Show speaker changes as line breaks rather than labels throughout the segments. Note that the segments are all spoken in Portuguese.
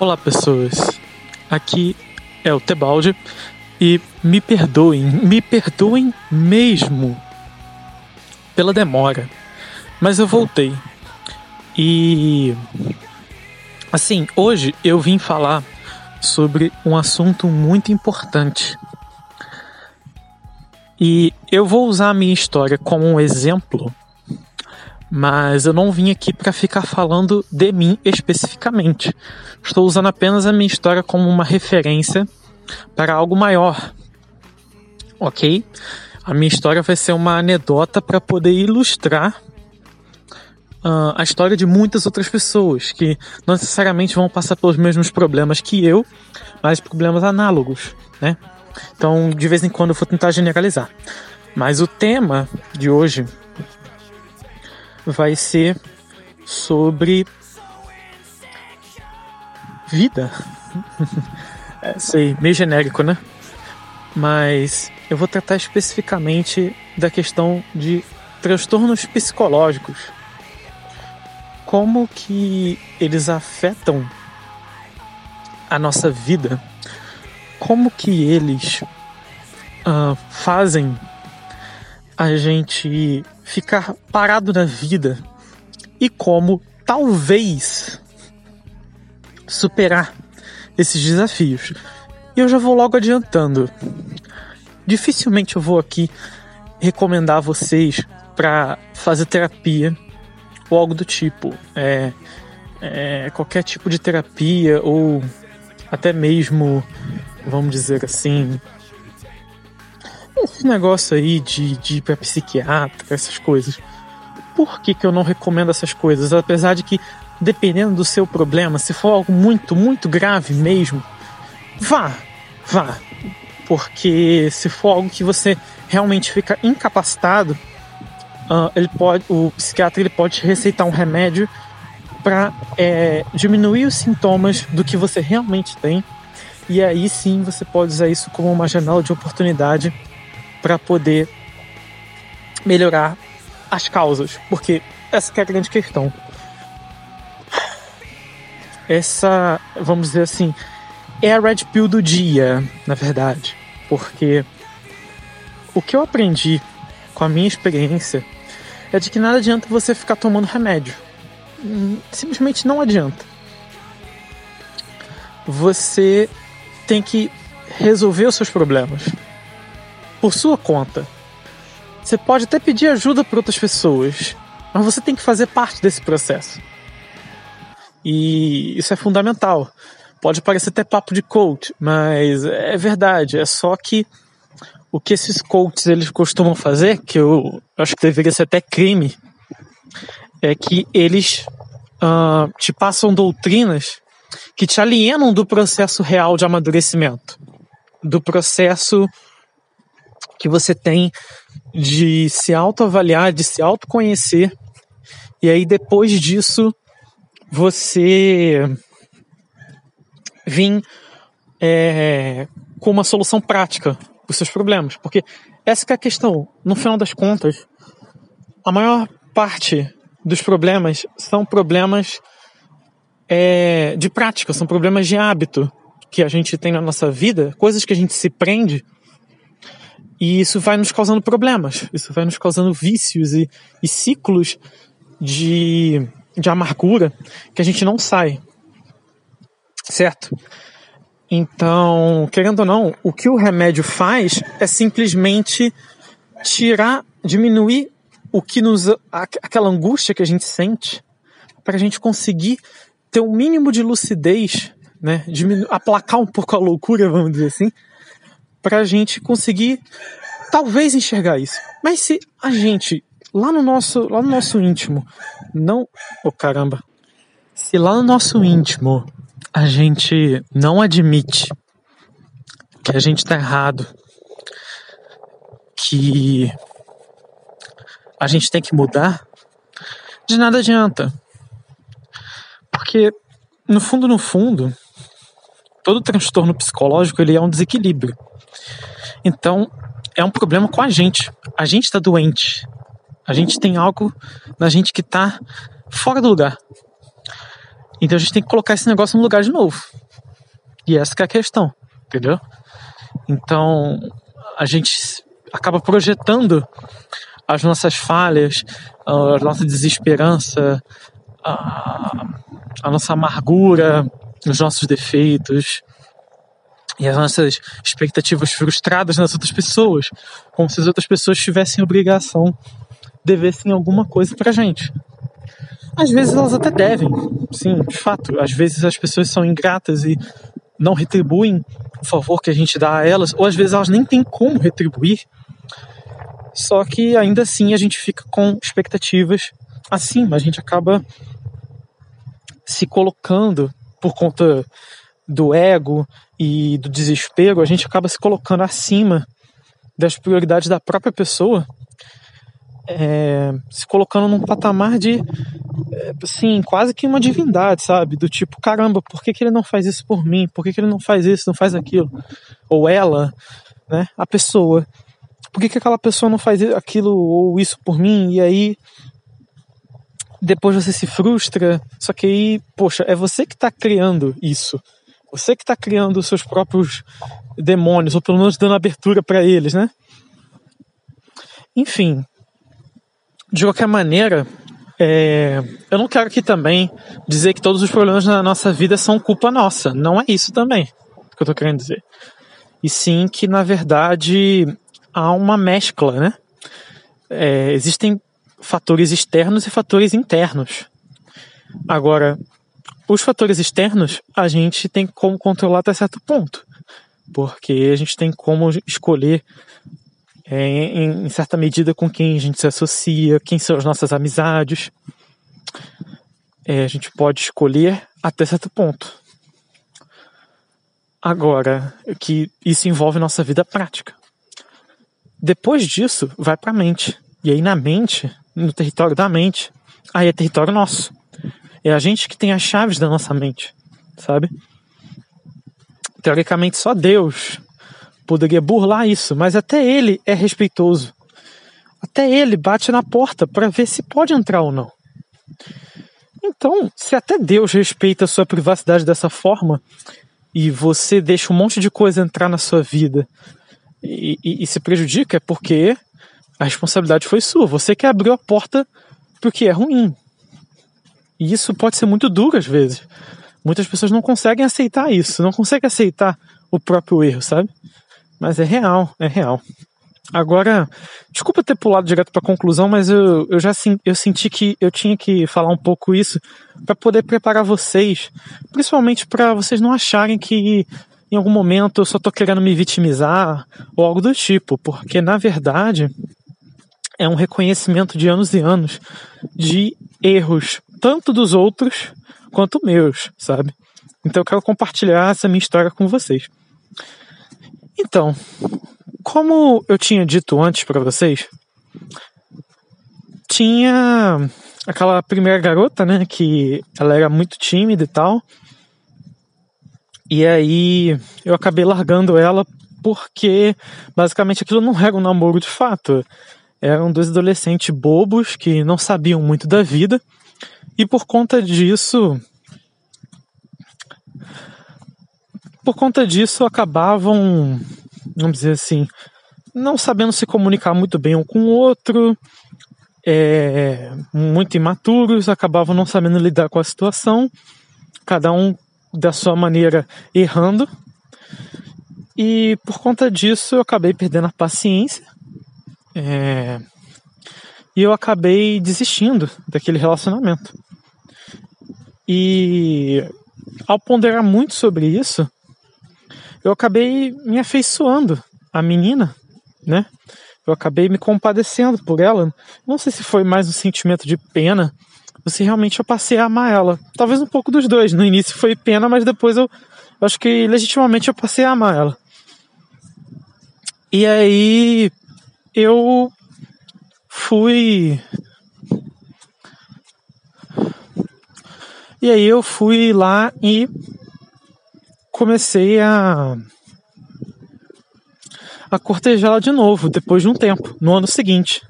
Olá, pessoas. Aqui é o Tebaldi e me perdoem, me perdoem mesmo pela demora, mas eu voltei. E assim, hoje eu vim falar sobre um assunto muito importante. E eu vou usar a minha história como um exemplo mas eu não vim aqui para ficar falando de mim especificamente. Estou usando apenas a minha história como uma referência para algo maior. Ok? A minha história vai ser uma anedota para poder ilustrar uh, a história de muitas outras pessoas que não necessariamente vão passar pelos mesmos problemas que eu, mas problemas análogos, né? Então, de vez em quando eu vou tentar generalizar. Mas o tema de hoje vai ser sobre vida. é, sei, meio genérico, né? Mas eu vou tratar especificamente da questão de transtornos psicológicos. Como que eles afetam a nossa vida? Como que eles uh, fazem a gente ficar parado na vida e como talvez superar esses desafios. E eu já vou logo adiantando. Dificilmente eu vou aqui recomendar a vocês para fazer terapia ou algo do tipo. É, é, qualquer tipo de terapia ou até mesmo, vamos dizer assim, esse negócio aí de, de ir pra psiquiatra, essas coisas. Por que, que eu não recomendo essas coisas? Apesar de que, dependendo do seu problema, se for algo muito, muito grave mesmo, vá, vá. Porque se for algo que você realmente fica incapacitado, uh, ele pode, o psiquiatra ele pode receitar um remédio para é, diminuir os sintomas do que você realmente tem. E aí sim você pode usar isso como uma janela de oportunidade para poder melhorar as causas, porque essa é a grande questão. Essa, vamos dizer assim, é a red pill do dia, na verdade, porque o que eu aprendi com a minha experiência é de que nada adianta você ficar tomando remédio. Simplesmente não adianta. Você tem que resolver os seus problemas por sua conta. Você pode até pedir ajuda para outras pessoas, mas você tem que fazer parte desse processo. E isso é fundamental. Pode parecer até papo de coach, mas é verdade. É só que o que esses coaches eles costumam fazer, que eu acho que deveria ser até crime, é que eles uh, te passam doutrinas que te alienam do processo real de amadurecimento, do processo que você tem de se autoavaliar, de se autoconhecer. E aí depois disso você vir é, com uma solução prática para os seus problemas. Porque essa é a questão. No final das contas, a maior parte dos problemas são problemas é, de prática, são problemas de hábito que a gente tem na nossa vida, coisas que a gente se prende e isso vai nos causando problemas, isso vai nos causando vícios e, e ciclos de, de amargura que a gente não sai. Certo? Então, querendo ou não, o que o remédio faz é simplesmente tirar, diminuir o que nos. aquela angústia que a gente sente, para a gente conseguir ter um mínimo de lucidez, né? Diminu aplacar um pouco a loucura, vamos dizer assim, para a gente conseguir talvez enxergar isso. Mas se a gente lá no nosso lá no nosso íntimo não, oh caramba, se lá no nosso íntimo a gente não admite que a gente está errado, que a gente tem que mudar, de nada adianta. Porque no fundo, no fundo, todo transtorno psicológico ele é um desequilíbrio. Então, é um problema com a gente. A gente está doente. A gente tem algo na gente que está fora do lugar. Então a gente tem que colocar esse negócio no lugar de novo. E essa é a questão, entendeu? Então a gente acaba projetando as nossas falhas, a nossa desesperança, a, a nossa amargura, os nossos defeitos e as nossas expectativas frustradas nas outras pessoas, como se as outras pessoas tivessem obrigação, devessem alguma coisa pra gente. Às vezes elas até devem, sim, de fato. Às vezes as pessoas são ingratas e não retribuem o favor que a gente dá a elas, ou às vezes elas nem têm como retribuir. Só que ainda assim a gente fica com expectativas acima, a gente acaba se colocando por conta do ego e do desespero, a gente acaba se colocando acima das prioridades da própria pessoa, é, se colocando num patamar de, é, assim, quase que uma divindade, sabe? Do tipo, caramba, por que, que ele não faz isso por mim? Por que, que ele não faz isso, não faz aquilo? Ou ela, né? A pessoa. Por que, que aquela pessoa não faz aquilo ou isso por mim? E aí depois você se frustra, só que aí, poxa, é você que está criando isso. Você que está criando os seus próprios demônios, ou pelo menos dando abertura para eles, né? Enfim, de qualquer maneira, é, eu não quero aqui também dizer que todos os problemas na nossa vida são culpa nossa. Não é isso também que eu estou querendo dizer. E sim que, na verdade, há uma mescla, né? É, existem fatores externos e fatores internos. Agora, os fatores externos a gente tem como controlar até certo ponto, porque a gente tem como escolher é, em, em certa medida com quem a gente se associa, quem são as nossas amizades. É, a gente pode escolher até certo ponto. Agora, que isso envolve nossa vida prática. Depois disso, vai para a mente. E aí na mente no território da mente, aí é território nosso. É a gente que tem as chaves da nossa mente, sabe? Teoricamente, só Deus poderia burlar isso, mas até ele é respeitoso. Até ele bate na porta para ver se pode entrar ou não. Então, se até Deus respeita a sua privacidade dessa forma e você deixa um monte de coisa entrar na sua vida e, e, e se prejudica, é porque a responsabilidade foi sua. Você que abriu a porta porque é ruim. E isso pode ser muito duro às vezes. Muitas pessoas não conseguem aceitar isso, não conseguem aceitar o próprio erro, sabe? Mas é real, é real. Agora, desculpa ter pulado direto para a conclusão, mas eu, eu já eu senti que eu tinha que falar um pouco isso para poder preparar vocês, principalmente para vocês não acharem que em algum momento eu só estou querendo me vitimizar ou algo do tipo, porque na verdade é um reconhecimento de anos e anos de erros, tanto dos outros quanto meus, sabe? Então eu quero compartilhar essa minha história com vocês. Então, como eu tinha dito antes para vocês, tinha aquela primeira garota, né, que ela era muito tímida e tal. E aí eu acabei largando ela porque basicamente aquilo não era um namoro de fato eram dois adolescentes bobos que não sabiam muito da vida e por conta disso por conta disso acabavam vamos dizer assim não sabendo se comunicar muito bem um com o outro é, muito imaturos acabavam não sabendo lidar com a situação cada um da sua maneira errando e por conta disso eu acabei perdendo a paciência é... E eu acabei desistindo daquele relacionamento. E ao ponderar muito sobre isso, eu acabei me afeiçoando à menina, né? Eu acabei me compadecendo por ela. Não sei se foi mais um sentimento de pena ou se realmente eu passei a amar ela. Talvez um pouco dos dois. No início foi pena, mas depois eu, eu acho que legitimamente eu passei a amar ela. E aí eu fui. E aí eu fui lá e comecei a a cortejá-la de novo depois de um tempo, no ano seguinte,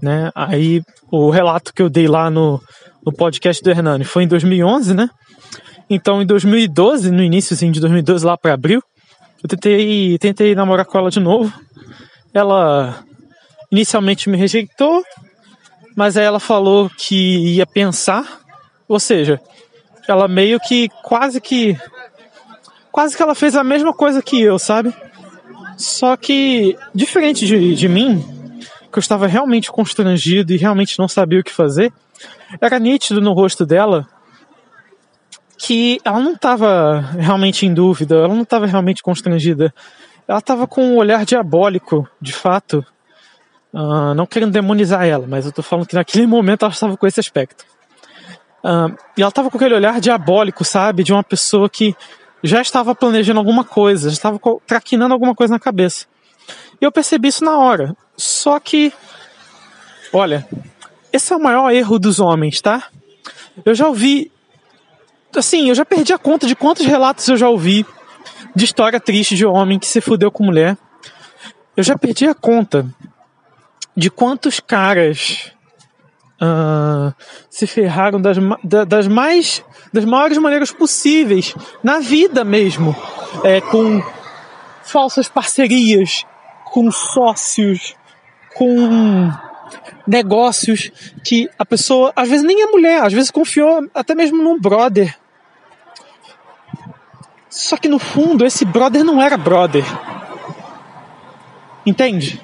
né? Aí o relato que eu dei lá no, no podcast do Hernani foi em 2011, né? Então, em 2012, no início de 2012, lá para abril, eu tentei, tentei namorar com ela de novo. Ela inicialmente me rejeitou, mas aí ela falou que ia pensar, ou seja, ela meio que quase que quase que ela fez a mesma coisa que eu, sabe? Só que diferente de, de mim, que eu estava realmente constrangido e realmente não sabia o que fazer, era nítido no rosto dela que ela não estava realmente em dúvida, ela não estava realmente constrangida. Ela estava com um olhar diabólico, de fato. Uh, não querendo demonizar ela, mas eu estou falando que naquele momento ela estava com esse aspecto. Uh, e ela estava com aquele olhar diabólico, sabe? De uma pessoa que já estava planejando alguma coisa, já estava traquinando alguma coisa na cabeça. E eu percebi isso na hora. Só que, olha, esse é o maior erro dos homens, tá? Eu já ouvi assim, eu já perdi a conta de quantos relatos eu já ouvi de história triste de homem que se fudeu com mulher. Eu já perdi a conta de quantos caras uh, se ferraram das, das mais das maiores maneiras possíveis na vida mesmo, é, com falsas parcerias, com sócios, com negócios que a pessoa às vezes nem é mulher, às vezes confiou até mesmo num brother. Só que no fundo esse brother não era brother. Entende?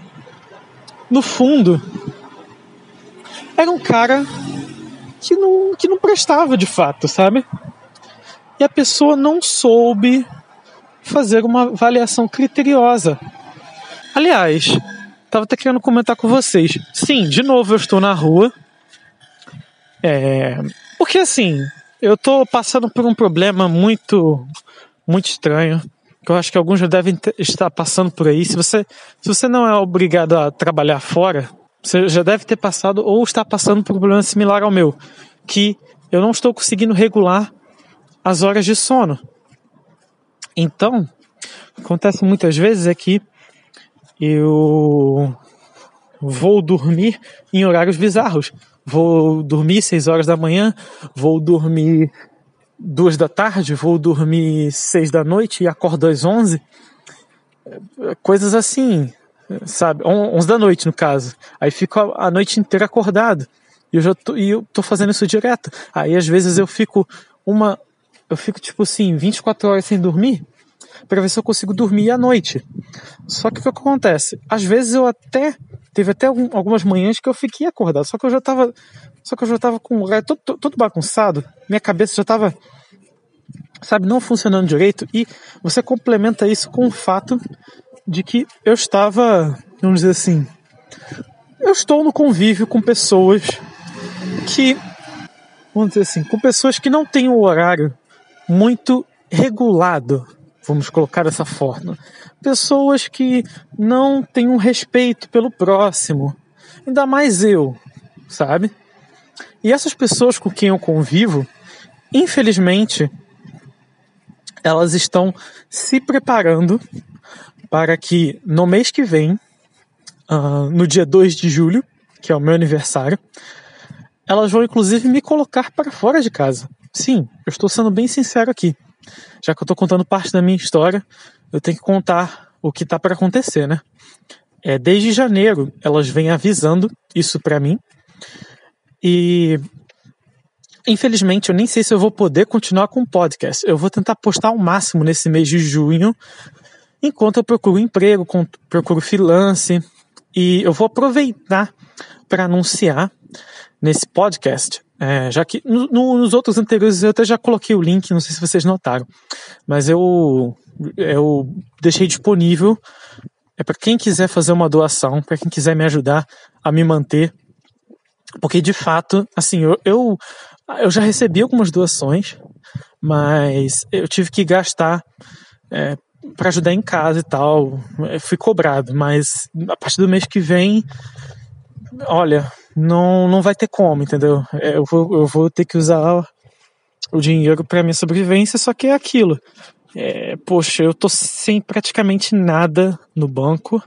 No fundo era um cara que não, que não prestava de fato, sabe? E a pessoa não soube fazer uma avaliação criteriosa. Aliás, Tava até querendo comentar com vocês. Sim, de novo eu estou na rua. É, porque assim, eu tô passando por um problema muito, muito estranho. Que eu acho que alguns já devem estar passando por aí. Se você, se você não é obrigado a trabalhar fora, você já deve ter passado ou está passando por um problema similar ao meu. Que eu não estou conseguindo regular as horas de sono. Então, acontece muitas vezes é que eu vou dormir em horários bizarros. Vou dormir 6 horas da manhã, vou dormir 2 da tarde, vou dormir 6 da noite e acordo às 11. Coisas assim, sabe? 11 da noite, no caso. Aí fico a noite inteira acordado. E eu já tô, e eu tô fazendo isso direto. Aí às vezes eu fico uma. Eu fico tipo assim, 24 horas sem dormir para ver se eu consigo dormir à noite. Só que o que acontece? Às vezes eu até teve até algumas manhãs que eu fiquei acordado, só que eu já tava só que eu já tava com todo, todo bagunçado, minha cabeça já tava sabe, não funcionando direito e você complementa isso com o fato de que eu estava, vamos dizer assim, eu estou no convívio com pessoas que vamos dizer assim, com pessoas que não têm um horário muito regulado vamos colocar dessa forma. Pessoas que não têm um respeito pelo próximo, ainda mais eu, sabe? E essas pessoas com quem eu convivo, infelizmente, elas estão se preparando para que no mês que vem, uh, no dia 2 de julho, que é o meu aniversário, elas vão inclusive me colocar para fora de casa. Sim, eu estou sendo bem sincero aqui já que eu estou contando parte da minha história, eu tenho que contar o que está para acontecer, né? É, desde janeiro elas vêm avisando isso para mim e infelizmente eu nem sei se eu vou poder continuar com o podcast. Eu vou tentar postar o máximo nesse mês de junho, enquanto eu procuro emprego, procuro freelance e eu vou aproveitar para anunciar nesse podcast é, já que no, nos outros anteriores eu até já coloquei o link, não sei se vocês notaram, mas eu, eu deixei disponível é para quem quiser fazer uma doação, para quem quiser me ajudar a me manter, porque de fato, assim, eu, eu, eu já recebi algumas doações, mas eu tive que gastar é, para ajudar em casa e tal, eu fui cobrado, mas a partir do mês que vem, olha, não, não vai ter como, entendeu? É, eu vou, eu vou ter que usar o dinheiro para minha sobrevivência, só que é aquilo. É, poxa, eu tô sem praticamente nada no banco.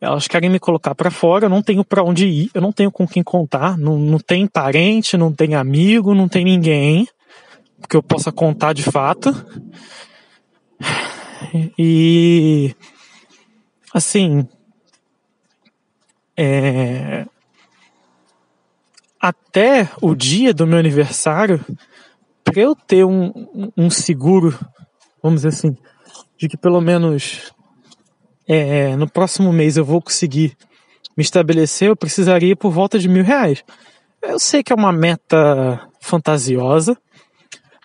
Elas querem me colocar para fora, eu não tenho para onde ir, eu não tenho com quem contar, não, não tem parente, não tem amigo, não tem ninguém. que eu possa contar de fato. E assim, é, até o dia do meu aniversário, para eu ter um, um seguro, vamos dizer assim, de que pelo menos é, no próximo mês eu vou conseguir me estabelecer, eu precisaria por volta de mil reais. Eu sei que é uma meta fantasiosa,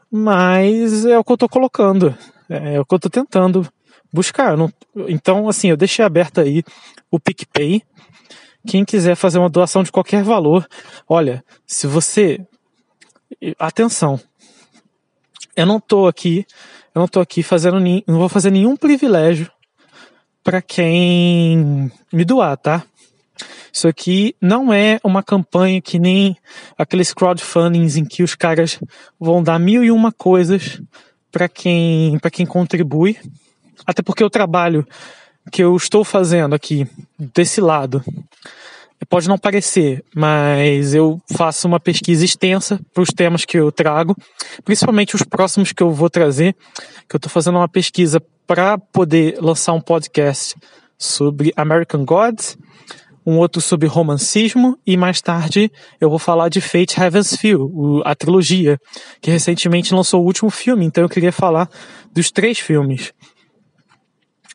mas é o que eu estou colocando, é o que eu estou tentando buscar. Não, então, assim, eu deixei aberto aí o PicPay. Quem quiser fazer uma doação de qualquer valor, olha, se você. Atenção, eu não estou aqui, eu não tô aqui fazendo, não vou fazer nenhum privilégio para quem me doar, tá? Isso aqui não é uma campanha que nem aqueles crowdfundings em que os caras vão dar mil e uma coisas para quem, para quem contribui. Até porque o trabalho que eu estou fazendo aqui desse lado pode não parecer, mas eu faço uma pesquisa extensa para os temas que eu trago, principalmente os próximos que eu vou trazer, que eu estou fazendo uma pesquisa para poder lançar um podcast sobre American Gods, um outro sobre romancismo e mais tarde eu vou falar de Fate Heaven's Feel, a trilogia, que recentemente lançou o último filme, então eu queria falar dos três filmes.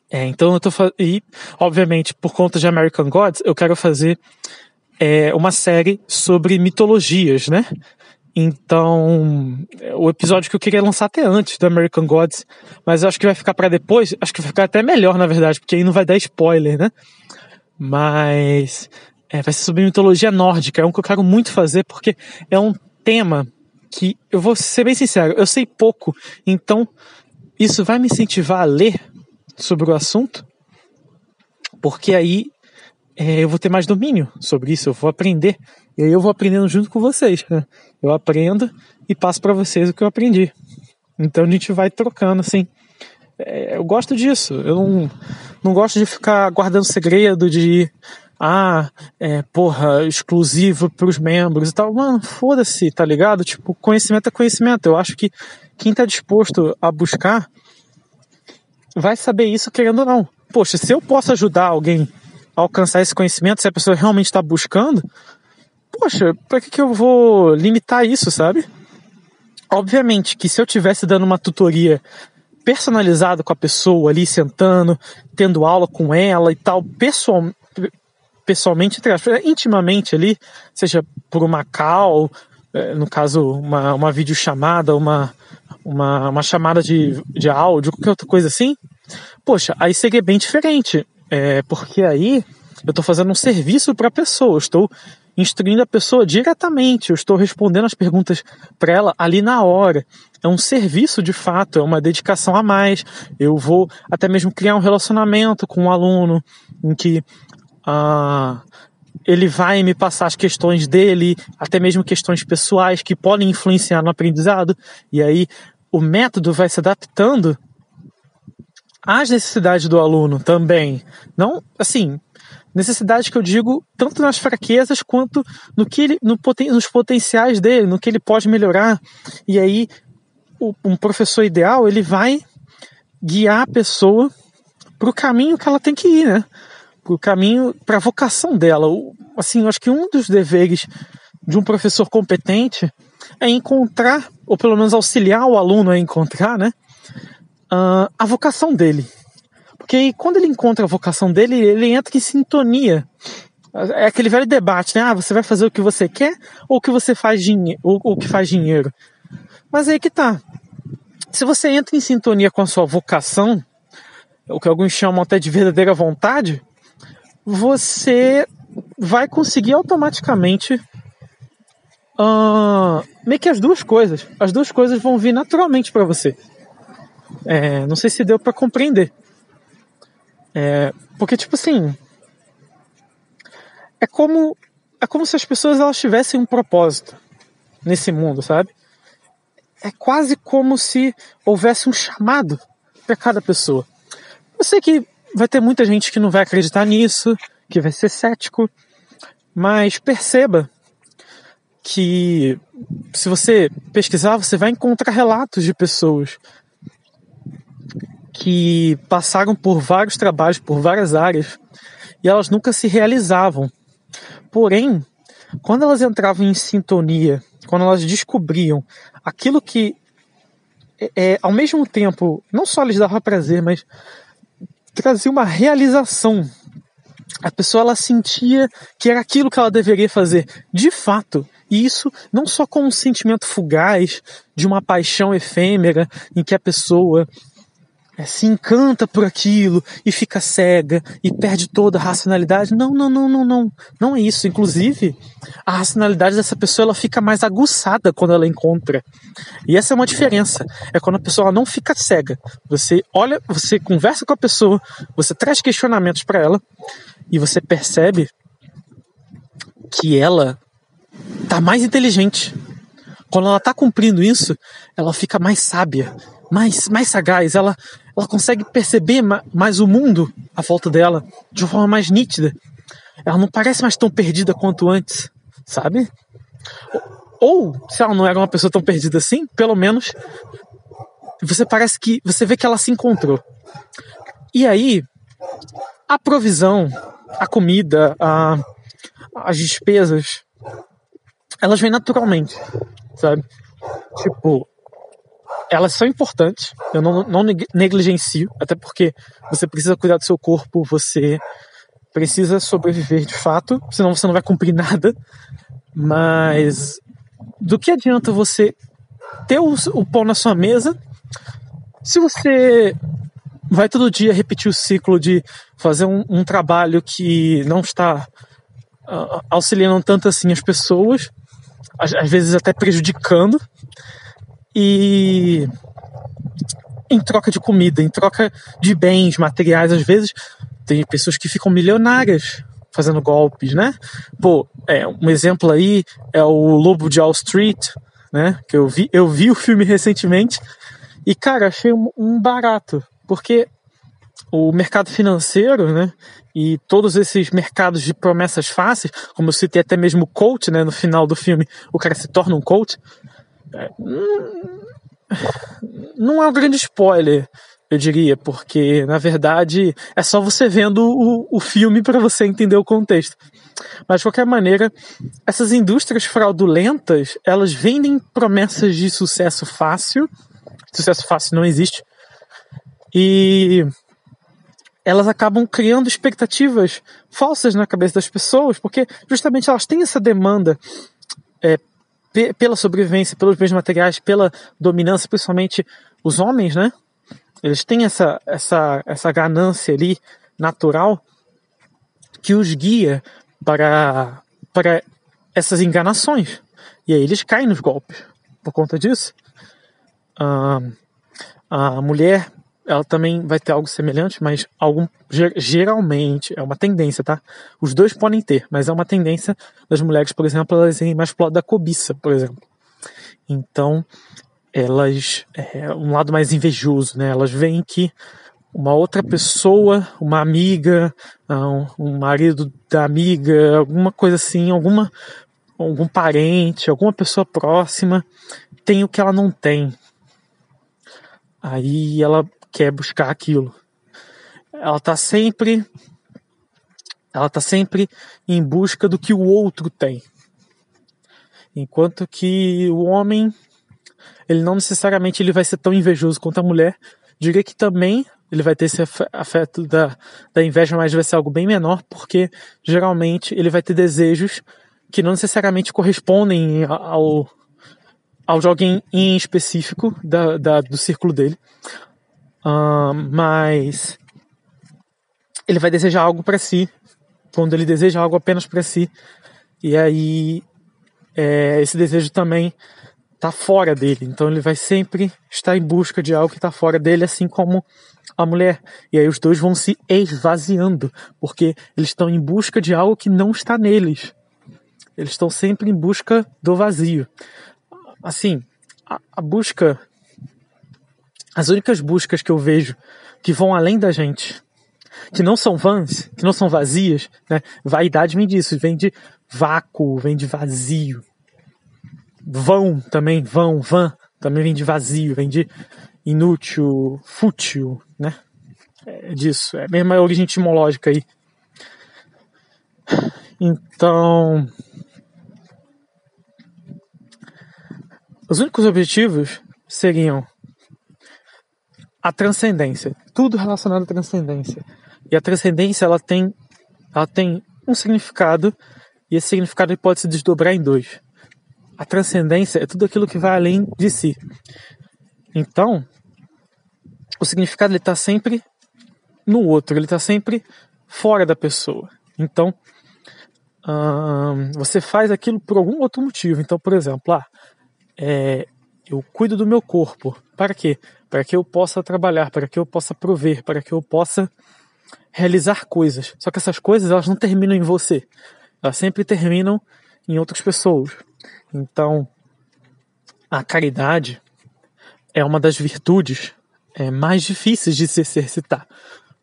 É, então eu tô e obviamente por conta de American Gods eu quero fazer é, uma série sobre mitologias, né? Então o episódio que eu queria lançar até antes do American Gods, mas eu acho que vai ficar para depois, acho que vai ficar até melhor na verdade, porque aí não vai dar spoiler, né? Mas é, vai ser sobre mitologia nórdica, é um que eu quero muito fazer porque é um tema que eu vou ser bem sincero, eu sei pouco, então isso vai me incentivar a ler sobre o assunto, porque aí é, eu vou ter mais domínio sobre isso, eu vou aprender, e aí eu vou aprendendo junto com vocês. Né? Eu aprendo e passo para vocês o que eu aprendi. Então a gente vai trocando assim. É, eu gosto disso, eu não, não gosto de ficar guardando segredo de ah, é, porra, exclusivo para os membros e tal. Mano, foda-se, tá ligado? Tipo, conhecimento é conhecimento. Eu acho que quem tá disposto a buscar vai saber isso querendo ou não. Poxa, se eu posso ajudar alguém a alcançar esse conhecimento, se a pessoa realmente está buscando, poxa, para que, que eu vou limitar isso, sabe? Obviamente que se eu tivesse dando uma tutoria personalizada com a pessoa ali, sentando, tendo aula com ela e tal, pessoal, pessoalmente, intimamente ali, seja por uma call, eh, no caso, uma, uma videochamada, uma, uma, uma chamada de, de áudio, qualquer outra coisa assim, poxa, aí seria bem diferente. É, porque aí eu estou fazendo um serviço para a pessoa, estou instruindo a pessoa diretamente, eu estou respondendo as perguntas para ela ali na hora. É um serviço de fato, é uma dedicação a mais. Eu vou até mesmo criar um relacionamento com o um aluno em que ah, ele vai me passar as questões dele, até mesmo questões pessoais que podem influenciar no aprendizado, e aí o método vai se adaptando às necessidades do aluno também. Não, assim, necessidades que eu digo tanto nas fraquezas quanto no que ele, no, nos potenciais dele, no que ele pode melhorar. E aí, o, um professor ideal, ele vai guiar a pessoa para o caminho que ela tem que ir, né? Para o caminho, para a vocação dela. Assim, eu acho que um dos deveres de um professor competente é encontrar, ou pelo menos auxiliar o aluno a encontrar, né, uh, a vocação dele. Porque quando ele encontra a vocação dele, ele entra em sintonia. É aquele velho debate, né? Ah, você vai fazer o que você quer ou o que você faz dinheiro, o que faz dinheiro. Mas aí que tá. Se você entra em sintonia com a sua vocação, o que alguns chamam até de verdadeira vontade, você vai conseguir automaticamente uh, meio que as duas coisas. As duas coisas vão vir naturalmente para você. É, não sei se deu para compreender. É, porque, tipo assim. É como, é como se as pessoas elas tivessem um propósito nesse mundo, sabe? É quase como se houvesse um chamado para cada pessoa. Eu sei que vai ter muita gente que não vai acreditar nisso, que vai ser cético, mas perceba que se você pesquisar, você vai encontrar relatos de pessoas que passaram por vários trabalhos, por várias áreas, e elas nunca se realizavam. Porém, quando elas entravam em sintonia, quando elas descobriam aquilo que, é, é ao mesmo tempo, não só lhes dava prazer, mas trazia uma realização. A pessoa ela sentia que era aquilo que ela deveria fazer, de fato. E isso não só com um sentimento fugaz de uma paixão efêmera em que a pessoa se encanta por aquilo e fica cega e perde toda a racionalidade. Não, não, não, não, não. Não é isso. Inclusive, a racionalidade dessa pessoa ela fica mais aguçada quando ela encontra. E essa é uma diferença. É quando a pessoa não fica cega. Você olha, você conversa com a pessoa, você traz questionamentos para ela e você percebe que ela tá mais inteligente. Quando ela tá cumprindo isso, ela fica mais sábia, mais, mais sagaz, ela, ela consegue perceber mais o mundo à volta dela de uma forma mais nítida. Ela não parece mais tão perdida quanto antes, sabe? Ou, se ela não era uma pessoa tão perdida assim, pelo menos você parece que você vê que ela se encontrou. E aí, a provisão, a comida, a, as despesas, elas vêm naturalmente, sabe? Tipo, elas são importantes, eu não, não negligencio, até porque você precisa cuidar do seu corpo, você precisa sobreviver de fato, senão você não vai cumprir nada. Mas do que adianta você ter o, o pão na sua mesa se você vai todo dia repetir o ciclo de fazer um, um trabalho que não está uh, auxiliando tanto assim as pessoas, às, às vezes até prejudicando, e em troca de comida, em troca de bens materiais, às vezes tem pessoas que ficam milionárias fazendo golpes, né? Pô, é, um exemplo aí é o Lobo de Wall Street, né? Que eu vi, eu vi o filme recentemente e, cara, achei um, um barato, porque o mercado financeiro, né? E todos esses mercados de promessas fáceis, como eu citei até mesmo o coach, né? No final do filme, o cara se torna um coach. É, não é um grande spoiler, eu diria, porque na verdade é só você vendo o, o filme para você entender o contexto. Mas de qualquer maneira, essas indústrias fraudulentas elas vendem promessas de sucesso fácil. Sucesso fácil não existe. E elas acabam criando expectativas falsas na cabeça das pessoas, porque justamente elas têm essa demanda é, pela sobrevivência, pelos bens materiais, pela dominância, principalmente os homens, né? Eles têm essa, essa, essa ganância ali natural que os guia para, para essas enganações. E aí eles caem nos golpes por conta disso. Ah, a mulher ela também vai ter algo semelhante, mas algum, geralmente é uma tendência, tá? Os dois podem ter, mas é uma tendência das mulheres, por exemplo, elas irem mais pro lado da cobiça, por exemplo. Então, elas é um lado mais invejoso, né? Elas veem que uma outra pessoa, uma amiga, um, um marido da amiga, alguma coisa assim, alguma algum parente, alguma pessoa próxima tem o que ela não tem. Aí ela quer buscar aquilo. Ela está sempre ela está sempre em busca do que o outro tem. Enquanto que o homem, ele não necessariamente ele vai ser tão invejoso quanto a mulher. Diria que também ele vai ter esse afeto da, da inveja, mas vai ser algo bem menor, porque geralmente ele vai ter desejos que não necessariamente correspondem ao, ao de alguém em específico da, da, do círculo dele. Uh, mas ele vai desejar algo para si, quando ele deseja algo apenas para si. E aí é, esse desejo também está fora dele. Então ele vai sempre estar em busca de algo que está fora dele, assim como a mulher. E aí os dois vão se esvaziando, porque eles estão em busca de algo que não está neles. Eles estão sempre em busca do vazio. Assim, a, a busca as únicas buscas que eu vejo que vão além da gente, que não são vãs, que não são vazias, né? Vaidade vem disso, vem de vácuo, vem de vazio. vão também, vão, van, também vem de vazio, vem de inútil, fútil, né? É disso, é a mesma origem etimológica aí. Então, os únicos objetivos seriam a transcendência, tudo relacionado à transcendência. E a transcendência ela tem, ela tem um significado e esse significado pode se desdobrar em dois. A transcendência é tudo aquilo que vai além de si. Então, o significado está sempre no outro, ele está sempre fora da pessoa. Então, hum, você faz aquilo por algum outro motivo. Então, por exemplo, ah, é, eu cuido do meu corpo. Para quê? Para que eu possa trabalhar, para que eu possa prover, para que eu possa realizar coisas. Só que essas coisas elas não terminam em você. Elas sempre terminam em outras pessoas. Então, a caridade é uma das virtudes é, mais difíceis de se exercitar,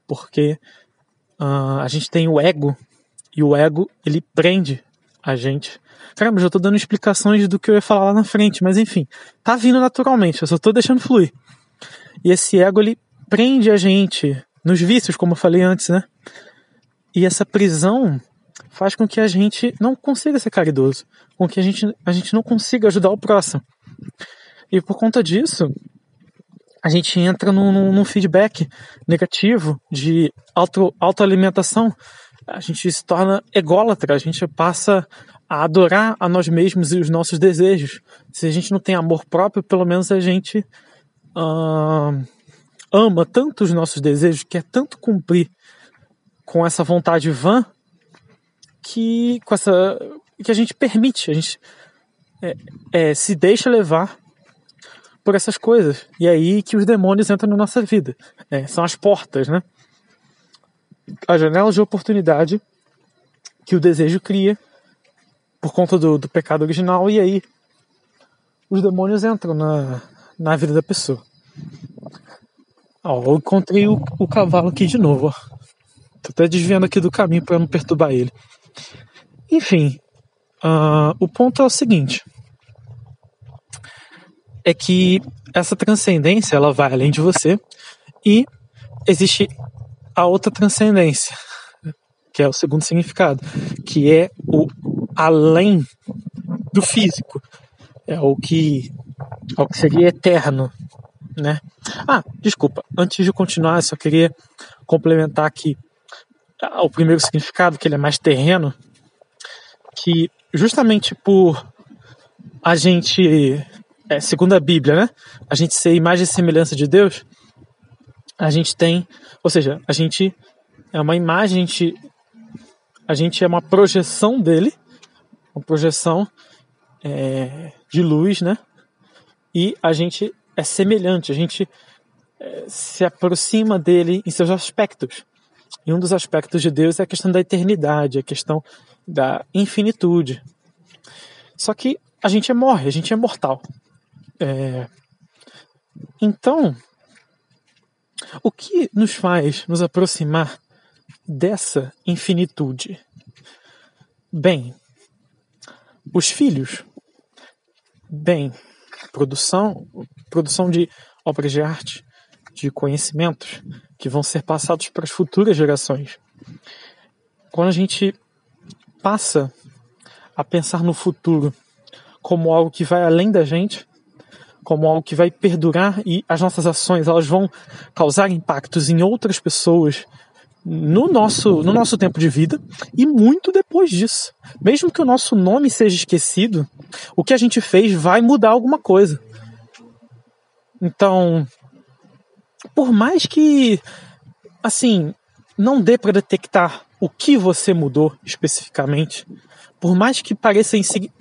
porque uh, a gente tem o ego e o ego ele prende a gente. Caramba, já tô dando explicações do que eu ia falar lá na frente, mas enfim, tá vindo naturalmente, eu só tô deixando fluir. E esse ego ele prende a gente nos vícios, como eu falei antes, né? E essa prisão faz com que a gente não consiga ser caridoso, com que a gente, a gente não consiga ajudar o próximo. E por conta disso, a gente entra num, num feedback negativo de auto, autoalimentação. A gente se torna ególatra, a gente passa a adorar a nós mesmos e os nossos desejos. Se a gente não tem amor próprio, pelo menos a gente ama tanto os nossos desejos, quer tanto cumprir com essa vontade vã, que com essa que a gente permite, a gente é, é, se deixa levar por essas coisas. E é aí que os demônios entram na nossa vida. É, são as portas, né? As janelas de oportunidade que o desejo cria por conta do, do pecado original. E aí os demônios entram na, na vida da pessoa. Ó, eu encontrei o, o cavalo aqui de novo. Ó. Tô até desviando aqui do caminho para não perturbar ele. Enfim, uh, o ponto é o seguinte é que essa transcendência ela vai além de você e existe a outra transcendência, que é o segundo significado, que é o além do físico, é o que é o que seria eterno, né? Ah, desculpa, antes de continuar, só queria complementar aqui ah, o primeiro significado, que ele é mais terreno, que justamente por a gente é, segundo a Bíblia, né? A gente ser imagem e semelhança de Deus, a gente tem, ou seja, a gente é uma imagem, a gente, a gente é uma projeção dele, uma projeção é, de luz, né? E a gente é semelhante, a gente é, se aproxima dele em seus aspectos. E um dos aspectos de Deus é a questão da eternidade, a questão da infinitude. Só que a gente é morre, a gente é mortal. É... Então, o que nos faz nos aproximar dessa infinitude? Bem, os filhos. Bem, produção, produção de obras de arte, de conhecimentos que vão ser passados para as futuras gerações. Quando a gente passa a pensar no futuro como algo que vai além da gente, como algo que vai perdurar e as nossas ações elas vão causar impactos em outras pessoas no nosso, no nosso tempo de vida e muito depois disso. Mesmo que o nosso nome seja esquecido, o que a gente fez vai mudar alguma coisa. Então, por mais que, assim, não dê para detectar o que você mudou especificamente, por mais que pareça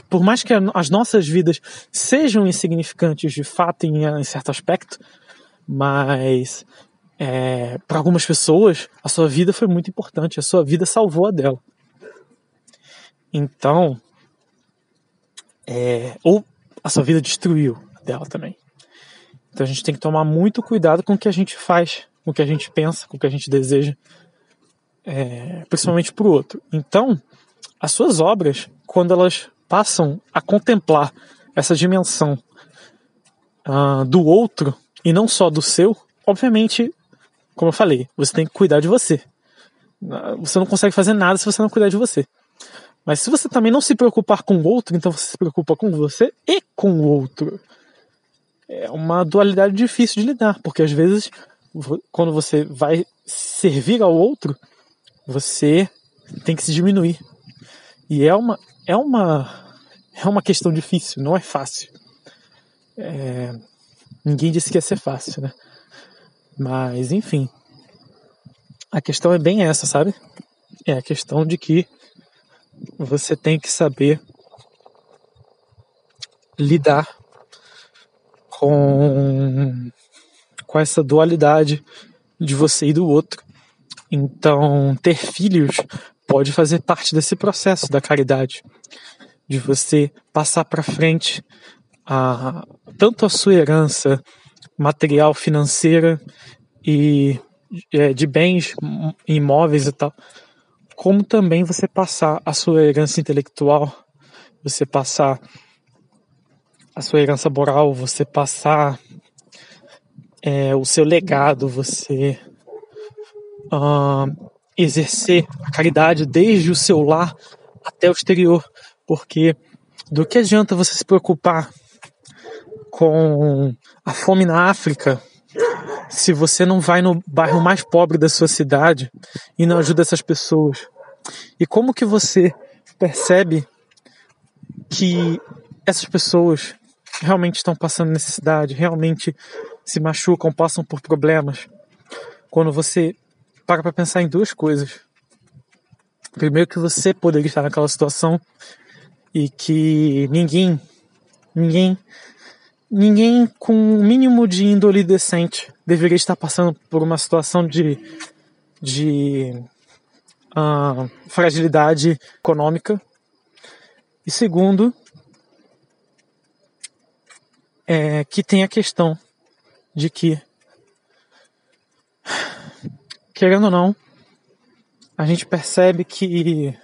por mais que as nossas vidas sejam insignificantes de fato em, em certo aspecto, mas é, para algumas pessoas a sua vida foi muito importante, a sua vida salvou a dela. Então, é, ou a sua vida destruiu a dela também. Então a gente tem que tomar muito cuidado com o que a gente faz, com o que a gente pensa, com o que a gente deseja, é, principalmente para o outro. Então, as suas obras, quando elas passam a contemplar essa dimensão uh, do outro e não só do seu, obviamente, como eu falei, você tem que cuidar de você. Você não consegue fazer nada se você não cuidar de você. Mas se você também não se preocupar com o outro, então você se preocupa com você e com o outro. É uma dualidade difícil de lidar, porque às vezes, quando você vai servir ao outro, você tem que se diminuir. E é uma, é uma, é uma questão difícil, não é fácil. É, ninguém disse que ia ser fácil, né? Mas, enfim. A questão é bem essa, sabe? É a questão de que você tem que saber lidar com, com essa dualidade de você e do outro. Então, ter filhos pode fazer parte desse processo da caridade, de você passar para frente a, tanto a sua herança material, financeira e é, de bens imóveis e tal, como também você passar a sua herança intelectual, você passar a sua herança moral, você passar é, o seu legado, você uh, exercer a caridade desde o seu lar até o exterior, porque do que adianta você se preocupar com a fome na África se você não vai no bairro mais pobre da sua cidade e não ajuda essas pessoas? E como que você percebe que essas pessoas realmente estão passando necessidade, realmente se machucam, passam por problemas? Quando você para para pensar em duas coisas. Primeiro que você poderia estar naquela situação e que ninguém, ninguém ninguém com o um mínimo de índole decente deveria estar passando por uma situação de, de uh, fragilidade econômica. E segundo, é que tem a questão de que, querendo ou não, a gente percebe que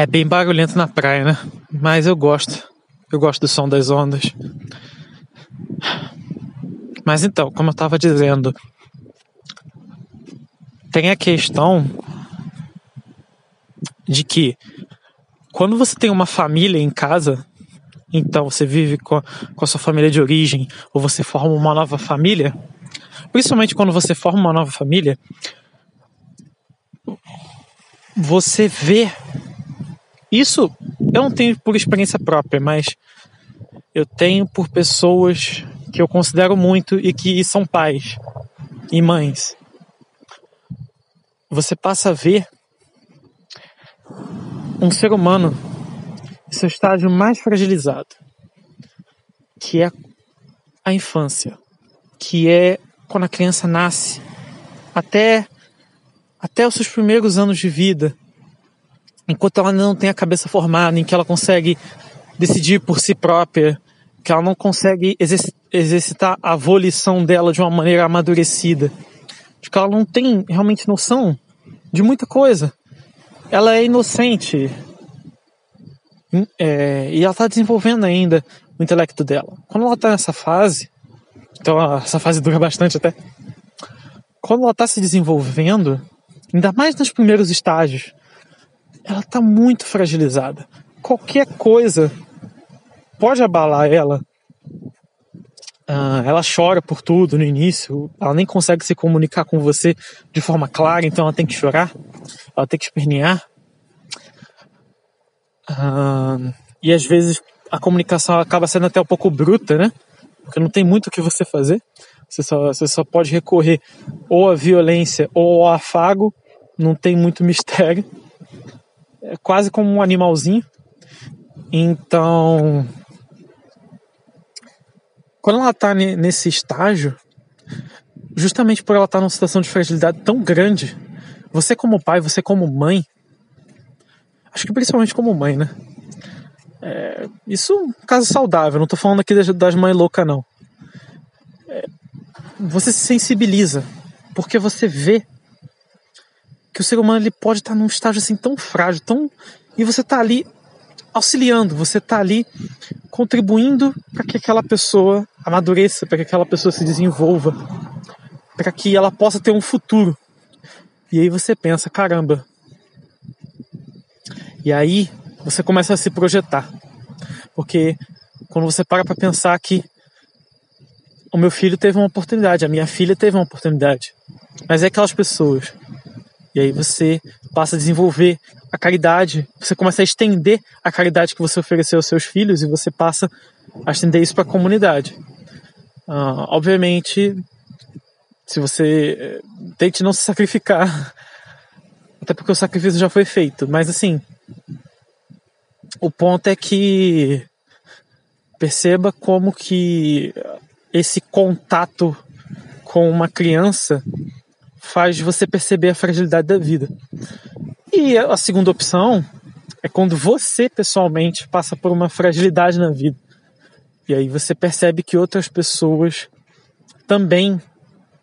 É bem barulhento na praia, né? Mas eu gosto. Eu gosto do som das ondas. Mas então, como eu estava dizendo, tem a questão de que quando você tem uma família em casa, então você vive com a, com a sua família de origem, ou você forma uma nova família, principalmente quando você forma uma nova família, você vê isso eu não tenho por experiência própria, mas eu tenho por pessoas que eu considero muito e que são pais e mães. Você passa a ver um ser humano em seu estágio mais fragilizado, que é a infância, que é quando a criança nasce, até até os seus primeiros anos de vida, enquanto ela não tem a cabeça formada, em que ela consegue decidir por si própria, que ela não consegue exercitar a volição dela de uma maneira amadurecida, de que ela não tem realmente noção de muita coisa. Ela é inocente hum, é, e ela está desenvolvendo ainda o intelecto dela. Quando ela está nessa fase, então essa fase dura bastante até. Quando ela está se desenvolvendo, ainda mais nos primeiros estágios, ela está muito fragilizada. Qualquer coisa pode abalar ela. Uh, ela chora por tudo no início, ela nem consegue se comunicar com você de forma clara, então ela tem que chorar, ela tem que espernear. Uh, e às vezes a comunicação acaba sendo até um pouco bruta, né? Porque não tem muito o que você fazer. Você só, você só pode recorrer ou à violência ou ao afago, não tem muito mistério é quase como um animalzinho. Então, quando ela está nesse estágio, justamente por ela estar tá numa situação de fragilidade tão grande, você como pai, você como mãe, acho que principalmente como mãe, né? É, isso é um caso saudável, não estou falando aqui das, das mães loucas, não. É, você se sensibiliza, porque você vê que o ser humano ele pode estar num estágio assim tão frágil, tão e você está ali auxiliando, você está ali contribuindo para que aquela pessoa amadureça, para que aquela pessoa se desenvolva, para que ela possa ter um futuro. E aí você pensa, caramba. E aí você começa a se projetar. Porque quando você para para pensar que o meu filho teve uma oportunidade, a minha filha teve uma oportunidade, mas é aquelas pessoas. E aí você passa a desenvolver a caridade, você começa a estender a caridade que você ofereceu aos seus filhos e você passa a estender isso para a comunidade. Uh, obviamente, se você eh, tente não se sacrificar, até porque o sacrifício já foi feito, mas assim, o ponto é que perceba como que esse contato com uma criança faz você perceber a fragilidade da vida. E a segunda opção é quando você pessoalmente passa por uma fragilidade na vida. E aí você percebe que outras pessoas também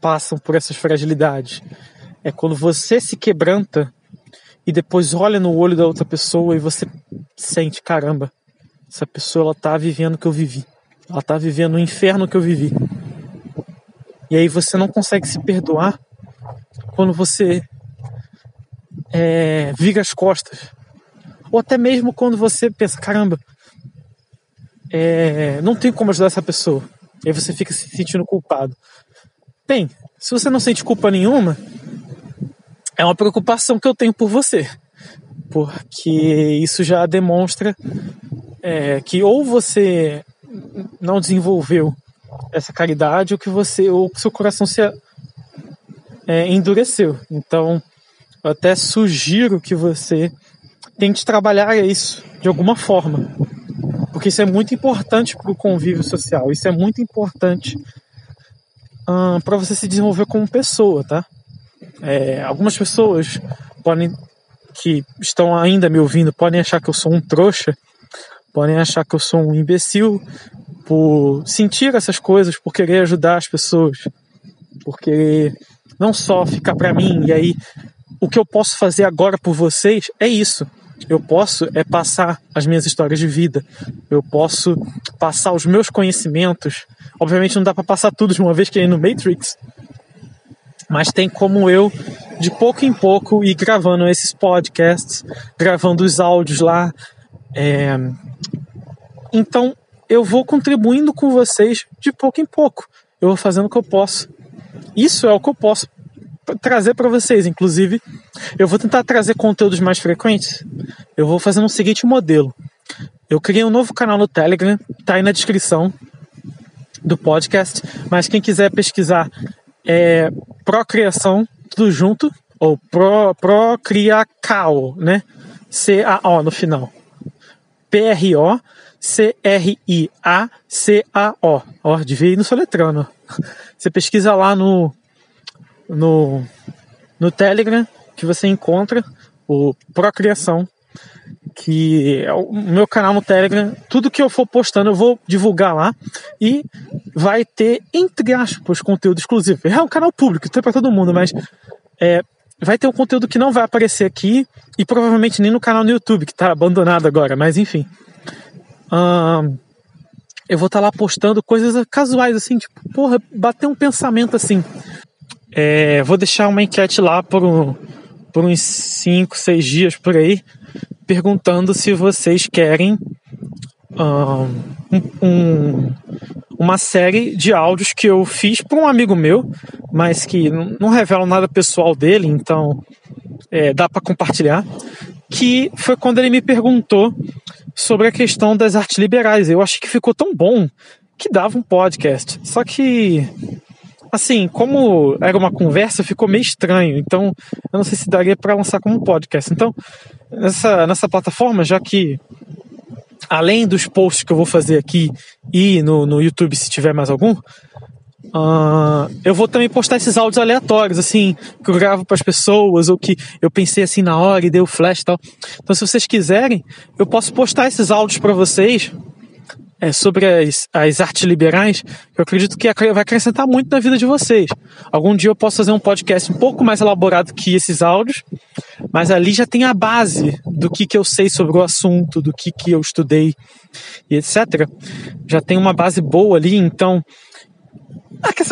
passam por essas fragilidades. É quando você se quebranta e depois olha no olho da outra pessoa e você sente, caramba, essa pessoa ela tá vivendo o que eu vivi. Ela tá vivendo o inferno que eu vivi. E aí você não consegue se perdoar quando você é, vira as costas. Ou até mesmo quando você pensa, caramba, é, não tem como ajudar essa pessoa. E aí você fica se sentindo culpado. Bem, se você não sente culpa nenhuma, é uma preocupação que eu tenho por você. Porque isso já demonstra é, que ou você não desenvolveu essa caridade ou que você ou seu coração se é, endureceu. Então, eu até sugiro que você tente trabalhar isso de alguma forma, porque isso é muito importante para o convívio social. Isso é muito importante hum, para você se desenvolver como pessoa, tá? É, algumas pessoas podem que estão ainda me ouvindo podem achar que eu sou um trouxa, podem achar que eu sou um imbecil por sentir essas coisas, por querer ajudar as pessoas, por querer não só ficar para mim e aí o que eu posso fazer agora por vocês é isso. Eu posso é passar as minhas histórias de vida. Eu posso passar os meus conhecimentos. Obviamente não dá para passar tudo de uma vez que é no Matrix, mas tem como eu de pouco em pouco ir gravando esses podcasts, gravando os áudios lá. É... Então eu vou contribuindo com vocês de pouco em pouco. Eu vou fazendo o que eu posso. Isso é o que eu posso trazer para vocês. Inclusive, eu vou tentar trazer conteúdos mais frequentes. Eu vou fazer um seguinte modelo. Eu criei um novo canal no Telegram, tá aí na descrição do podcast, mas quem quiser pesquisar é Procriação, tudo junto, ou Pro, Procriacao, né? C-A-O no final. P-R-O C-R-I-A-C-A-O. Ó, devia ir no soletrano. Você pesquisa lá no, no, no Telegram que você encontra o Procriação, que é o meu canal no Telegram. Tudo que eu for postando eu vou divulgar lá e vai ter, entre aspas, conteúdo exclusivo. É um canal público, tem para todo mundo, mas é, vai ter um conteúdo que não vai aparecer aqui e provavelmente nem no canal no YouTube, que está abandonado agora, mas enfim eu vou estar tá lá postando coisas casuais, assim, tipo, porra, bater um pensamento assim. É, vou deixar uma enquete lá por, por uns 5, 6 dias por aí, perguntando se vocês querem um, um, uma série de áudios que eu fiz para um amigo meu, mas que não revelam nada pessoal dele, então é, dá para compartilhar. Que foi quando ele me perguntou sobre a questão das artes liberais. Eu achei que ficou tão bom que dava um podcast. Só que, assim, como era uma conversa, ficou meio estranho. Então, eu não sei se daria para lançar como podcast. Então, nessa, nessa plataforma, já que além dos posts que eu vou fazer aqui e no, no YouTube, se tiver mais algum, Uh, eu vou também postar esses áudios aleatórios, assim, que eu gravo para as pessoas, ou que eu pensei assim na hora e deu flash e tal. Então, se vocês quiserem, eu posso postar esses áudios para vocês é, sobre as, as artes liberais, eu acredito que vai acrescentar muito na vida de vocês. Algum dia eu posso fazer um podcast um pouco mais elaborado que esses áudios, mas ali já tem a base do que, que eu sei sobre o assunto, do que, que eu estudei e etc. Já tem uma base boa ali, então.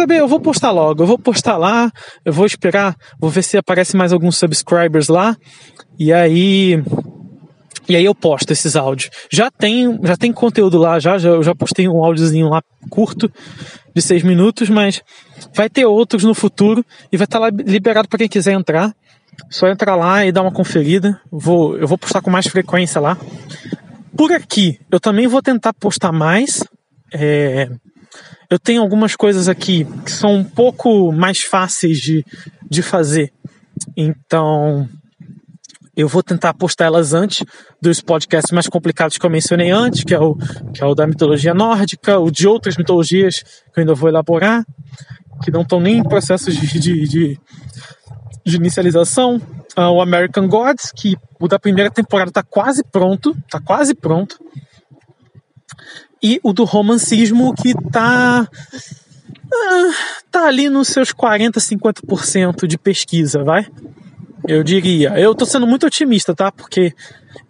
Saber? Eu vou postar logo. Eu vou postar lá, eu vou esperar, vou ver se aparece mais alguns subscribers lá. E aí e aí eu posto esses áudios. Já tem, já tem conteúdo lá, já, já eu já postei um áudiozinho lá curto de seis minutos, mas vai ter outros no futuro e vai estar lá liberado para quem quiser entrar. Só entrar lá e dar uma conferida. Vou, eu vou postar com mais frequência lá. Por aqui, eu também vou tentar postar mais. É, eu tenho algumas coisas aqui que são um pouco mais fáceis de, de fazer. Então, eu vou tentar postar elas antes dos podcasts mais complicados que eu mencionei antes, que é o, que é o da mitologia nórdica, o de outras mitologias que eu ainda vou elaborar, que não estão nem em processos de, de, de, de inicialização. Uh, o American Gods, que o da primeira temporada está quase pronto, está quase pronto. E o do romancismo, que está uh, tá ali nos seus 40, 50% de pesquisa, vai? eu diria. Eu tô sendo muito otimista, tá? Porque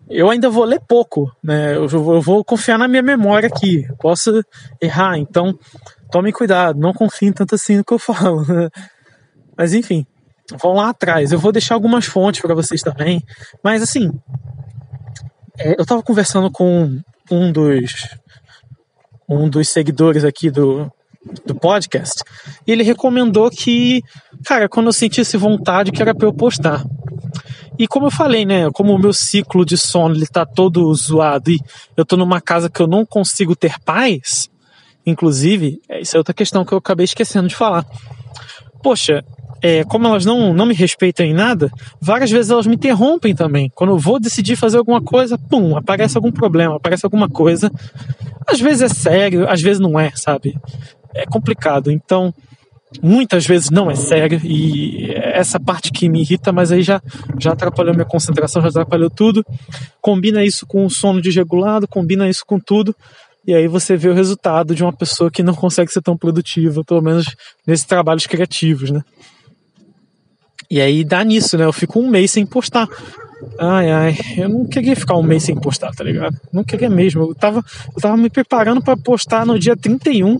eu ainda vou ler pouco, né? Eu vou confiar na minha memória aqui. Posso errar, então tome cuidado, não confie tanto assim no que eu falo. Mas enfim, vão lá atrás. Eu vou deixar algumas fontes para vocês também. Mas assim, é, eu tava conversando com um dos um dos seguidores aqui do, do podcast, e ele recomendou que, cara, quando eu sentisse vontade, que era pra eu postar. E como eu falei, né, como o meu ciclo de sono ele tá todo zoado e eu tô numa casa que eu não consigo ter paz, inclusive, é, isso é outra questão que eu acabei esquecendo de falar. Poxa, é, como elas não, não me respeitam em nada, várias vezes elas me interrompem também. Quando eu vou decidir fazer alguma coisa, pum, aparece algum problema, aparece alguma coisa. Às vezes é sério, às vezes não é, sabe? é complicado. Então, muitas vezes não é sério e essa parte que me irrita, mas aí já, já atrapalhou minha concentração, já atrapalhou tudo. Combina isso com o sono desregulado, combina isso com tudo. E aí você vê o resultado de uma pessoa que não consegue ser tão produtiva, pelo menos nesses trabalhos criativos, né? E aí dá nisso, né? Eu fico um mês sem postar. Ai, ai, eu não queria ficar um mês sem postar, tá ligado? Não queria mesmo. Eu tava, eu tava me preparando para postar no dia 31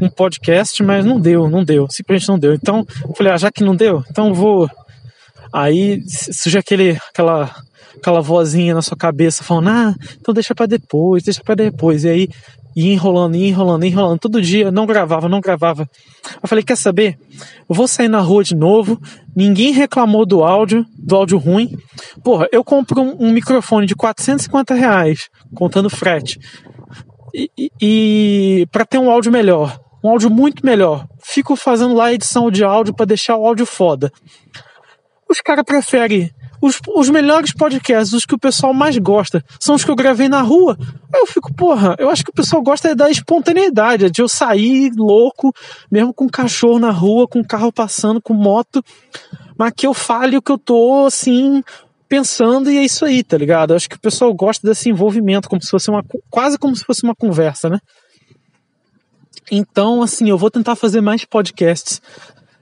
um podcast, mas não deu, não deu. Simplesmente não deu. Então, eu falei, ah, já que não deu, então vou. Aí surge aquele, aquela, aquela vozinha na sua cabeça falando, ah, então deixa para depois, deixa para depois. E aí e enrolando, e enrolando, e enrolando. Todo dia, não gravava, não gravava. Eu falei, quer saber? Eu vou sair na rua de novo. Ninguém reclamou do áudio, do áudio ruim. Porra, eu compro um, um microfone de 450 reais, contando frete. E, e, e para ter um áudio melhor, um áudio muito melhor. Fico fazendo lá edição de áudio para deixar o áudio foda. Os caras preferem os, os melhores podcasts, os que o pessoal mais gosta, são os que eu gravei na rua. Aí eu fico, porra, eu acho que o pessoal gosta da espontaneidade, de eu sair louco, mesmo com cachorro na rua, com carro passando, com moto, mas que eu fale o que eu tô, assim, pensando e é isso aí, tá ligado? Eu acho que o pessoal gosta desse envolvimento, como se fosse uma, quase como se fosse uma conversa, né? Então, assim, eu vou tentar fazer mais podcasts.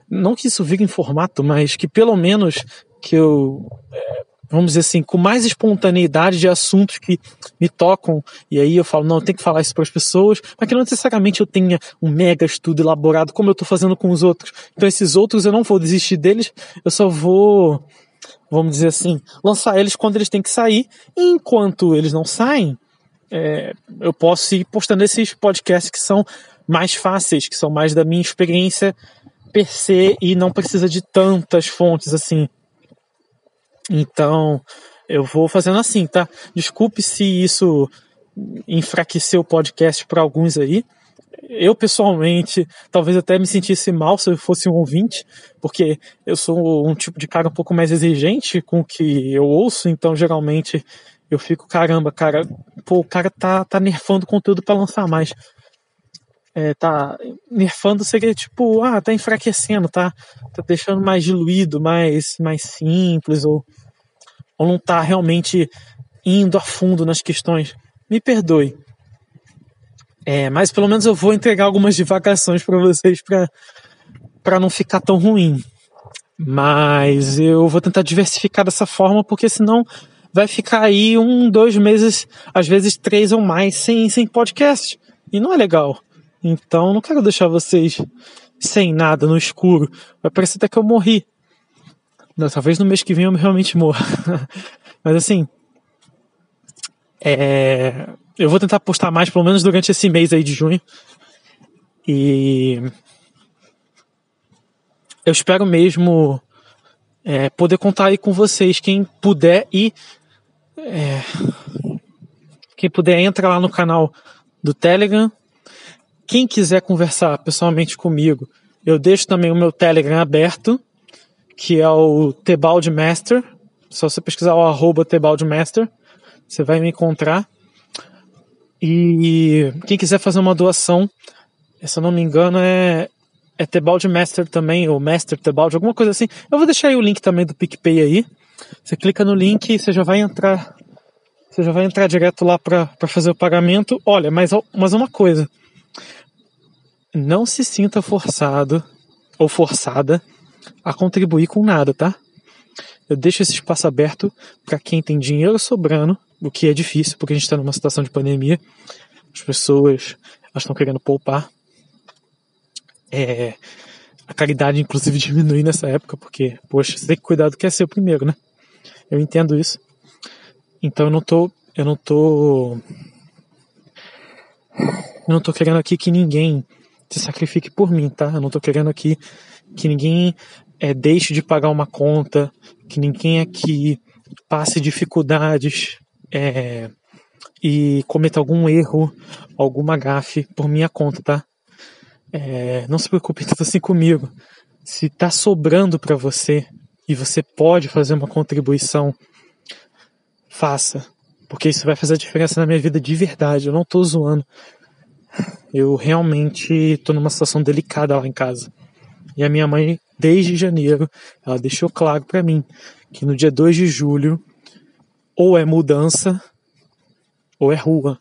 Não que isso vire em formato, mas que pelo menos que eu, é, vamos dizer assim, com mais espontaneidade de assuntos que me tocam, e aí eu falo, não, eu tenho que falar isso para as pessoas, mas que não necessariamente eu tenha um mega estudo elaborado como eu estou fazendo com os outros. Então esses outros eu não vou desistir deles, eu só vou, vamos dizer assim, lançar eles quando eles têm que sair, e enquanto eles não saem, é, eu posso ir postando esses podcasts que são mais fáceis, que são mais da minha experiência per se e não precisa de tantas fontes assim. Então, eu vou fazendo assim, tá? Desculpe se isso enfraqueceu o podcast para alguns aí. Eu, pessoalmente, talvez até me sentisse mal se eu fosse um ouvinte, porque eu sou um tipo de cara um pouco mais exigente com o que eu ouço, então geralmente eu fico, caramba, cara, pô, o cara tá, tá nerfando conteúdo para lançar mais. É, tá nerfando seria tipo, ah, tá enfraquecendo, tá, tá deixando mais diluído, mais, mais simples, ou ou não está realmente indo a fundo nas questões. Me perdoe. É, mas pelo menos eu vou entregar algumas divagações para vocês para não ficar tão ruim. Mas eu vou tentar diversificar dessa forma, porque senão vai ficar aí um, dois meses, às vezes três ou mais, sem, sem podcast. E não é legal. Então não quero deixar vocês sem nada, no escuro. Vai parecer até que eu morri. Não, talvez no mês que vem eu realmente morra. Mas assim. É, eu vou tentar postar mais, pelo menos durante esse mês aí de junho. E eu espero mesmo é, poder contar aí com vocês. Quem puder ir, é, quem puder entra lá no canal do Telegram. Quem quiser conversar pessoalmente comigo, eu deixo também o meu Telegram aberto, que é o Tebalde Master. Só você pesquisar o arroba Tebalde Master, você vai me encontrar. E quem quiser fazer uma doação, se eu não me engano, é é Master também, ou Master Tebalde, alguma coisa assim. Eu vou deixar aí o link também do PicPay aí. Você clica no link e você já vai entrar. Você já vai entrar direto lá para fazer o pagamento. Olha, mas, mas uma coisa. Não se sinta forçado ou forçada a contribuir com nada, tá? Eu deixo esse espaço aberto para quem tem dinheiro sobrando, o que é difícil, porque a gente está numa situação de pandemia. As pessoas estão querendo poupar é, a caridade, inclusive, diminui nessa época, porque, poxa, você tem que cuidar do que é seu primeiro, né? Eu entendo isso. Então eu não tô. Eu não tô. Eu não tô querendo aqui que ninguém se sacrifique por mim, tá? Eu não tô querendo aqui que ninguém é, deixe de pagar uma conta, que ninguém aqui passe dificuldades é, e cometa algum erro, alguma gafe por minha conta, tá? é, não se preocupe tanto assim comigo. Se está sobrando para você e você pode fazer uma contribuição, faça. Porque isso vai fazer a diferença na minha vida de verdade. Eu não estou zoando. Eu realmente estou numa situação delicada lá em casa. E a minha mãe, desde janeiro, ela deixou claro para mim que no dia 2 de julho ou é mudança ou é rua.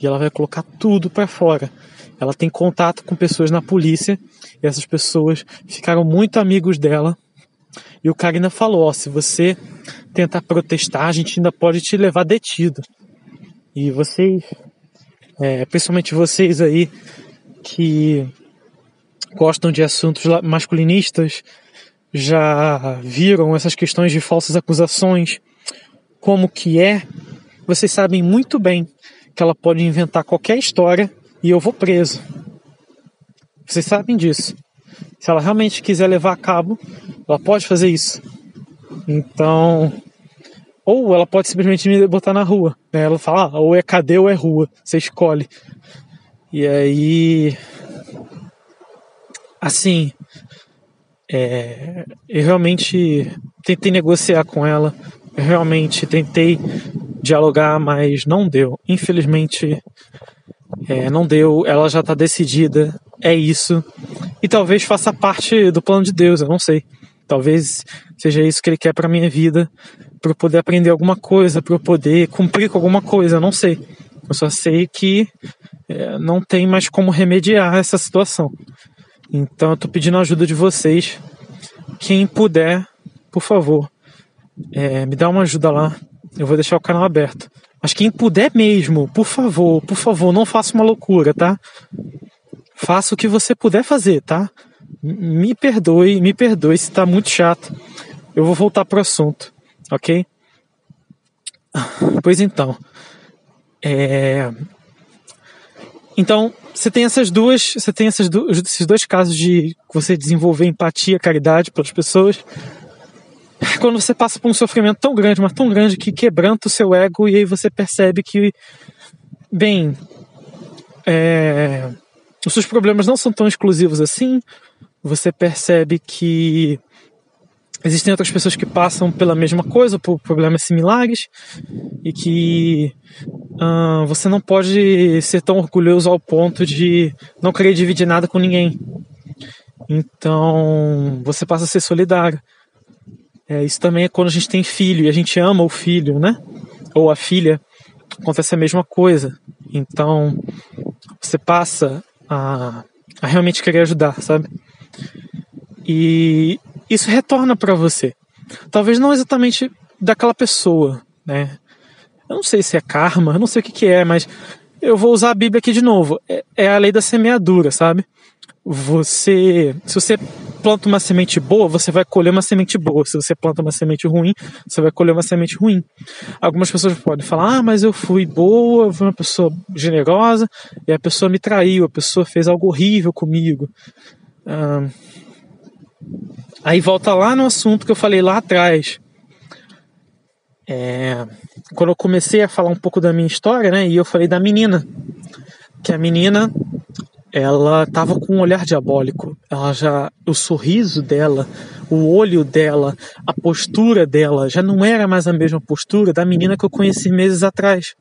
E ela vai colocar tudo para fora ela tem contato com pessoas na polícia e essas pessoas ficaram muito amigos dela. E o cara ainda falou: ó, se você tentar protestar, a gente ainda pode te levar detido. E vocês, é, principalmente vocês aí que gostam de assuntos masculinistas, já viram essas questões de falsas acusações, como que é, vocês sabem muito bem que ela pode inventar qualquer história e eu vou preso. Vocês sabem disso. Se ela realmente quiser levar a cabo, ela pode fazer isso. Então, ou ela pode simplesmente me botar na rua. Né? Ela fala, ah, ou é cadeia ou é rua. Você escolhe. E aí, assim, é, eu realmente tentei negociar com ela. Eu realmente tentei dialogar, mas não deu. Infelizmente, é, não deu, ela já está decidida, é isso. E talvez faça parte do plano de Deus, eu não sei. Talvez seja isso que ele quer para minha vida, para eu poder aprender alguma coisa, para eu poder cumprir com alguma coisa, não sei. Eu só sei que é, não tem mais como remediar essa situação. Então eu tô pedindo a ajuda de vocês. Quem puder, por favor, é, me dá uma ajuda lá. Eu vou deixar o canal aberto. Mas quem puder mesmo, por favor, por favor, não faça uma loucura, tá? Faça o que você puder fazer, tá? Me perdoe, me perdoe se tá muito chato. Eu vou voltar pro assunto, ok? Pois então. É... Então, você tem essas duas, você tem essas esses dois casos de você desenvolver empatia, caridade pelas pessoas quando você passa por um sofrimento tão grande, mas tão grande que quebranta o seu ego e aí você percebe que, bem, é, os seus problemas não são tão exclusivos assim. Você percebe que existem outras pessoas que passam pela mesma coisa, por problemas similares, e que uh, você não pode ser tão orgulhoso ao ponto de não querer dividir nada com ninguém. Então, você passa a ser solidário. É, isso também é quando a gente tem filho e a gente ama o filho, né? Ou a filha, acontece a mesma coisa. Então, você passa a, a realmente querer ajudar, sabe? E isso retorna para você. Talvez não exatamente daquela pessoa, né? Eu não sei se é karma, eu não sei o que, que é, mas eu vou usar a Bíblia aqui de novo. É, é a lei da semeadura, sabe? Você, se você planta uma semente boa, você vai colher uma semente boa. Se você planta uma semente ruim, você vai colher uma semente ruim. Algumas pessoas podem falar: ah, mas eu fui boa, eu fui uma pessoa generosa e a pessoa me traiu, a pessoa fez algo horrível comigo. Ah, aí volta lá no assunto que eu falei lá atrás. É, quando eu comecei a falar um pouco da minha história, né, e eu falei da menina, que a menina ela estava com um olhar diabólico. Ela já, o sorriso dela, o olho dela, a postura dela já não era mais a mesma postura da menina que eu conheci meses atrás.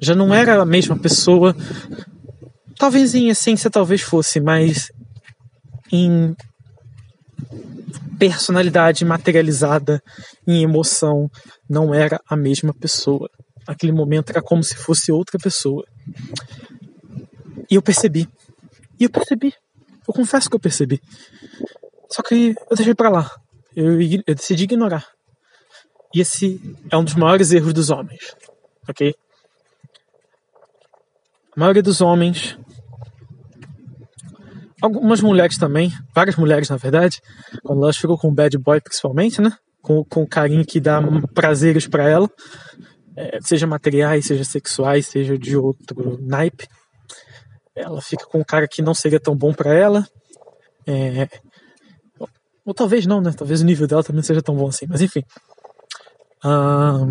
Já não era a mesma pessoa. Talvez em essência talvez fosse, mas em personalidade materializada, em emoção, não era a mesma pessoa. Aquele momento era como se fosse outra pessoa. E eu percebi. E eu percebi. Eu confesso que eu percebi. Só que eu deixei para lá. Eu, eu decidi ignorar. E esse é um dos maiores erros dos homens. Ok? A maioria dos homens. Algumas mulheres também, várias mulheres na verdade, quando elas ficam com o bad boy principalmente, né? Com, com o carinho que dá prazeres para ela, é, seja materiais, seja sexuais, seja de outro naipe ela fica com um cara que não seria tão bom para ela. É... Ou talvez não, né? Talvez o nível dela também não seja tão bom assim, mas enfim. Ah,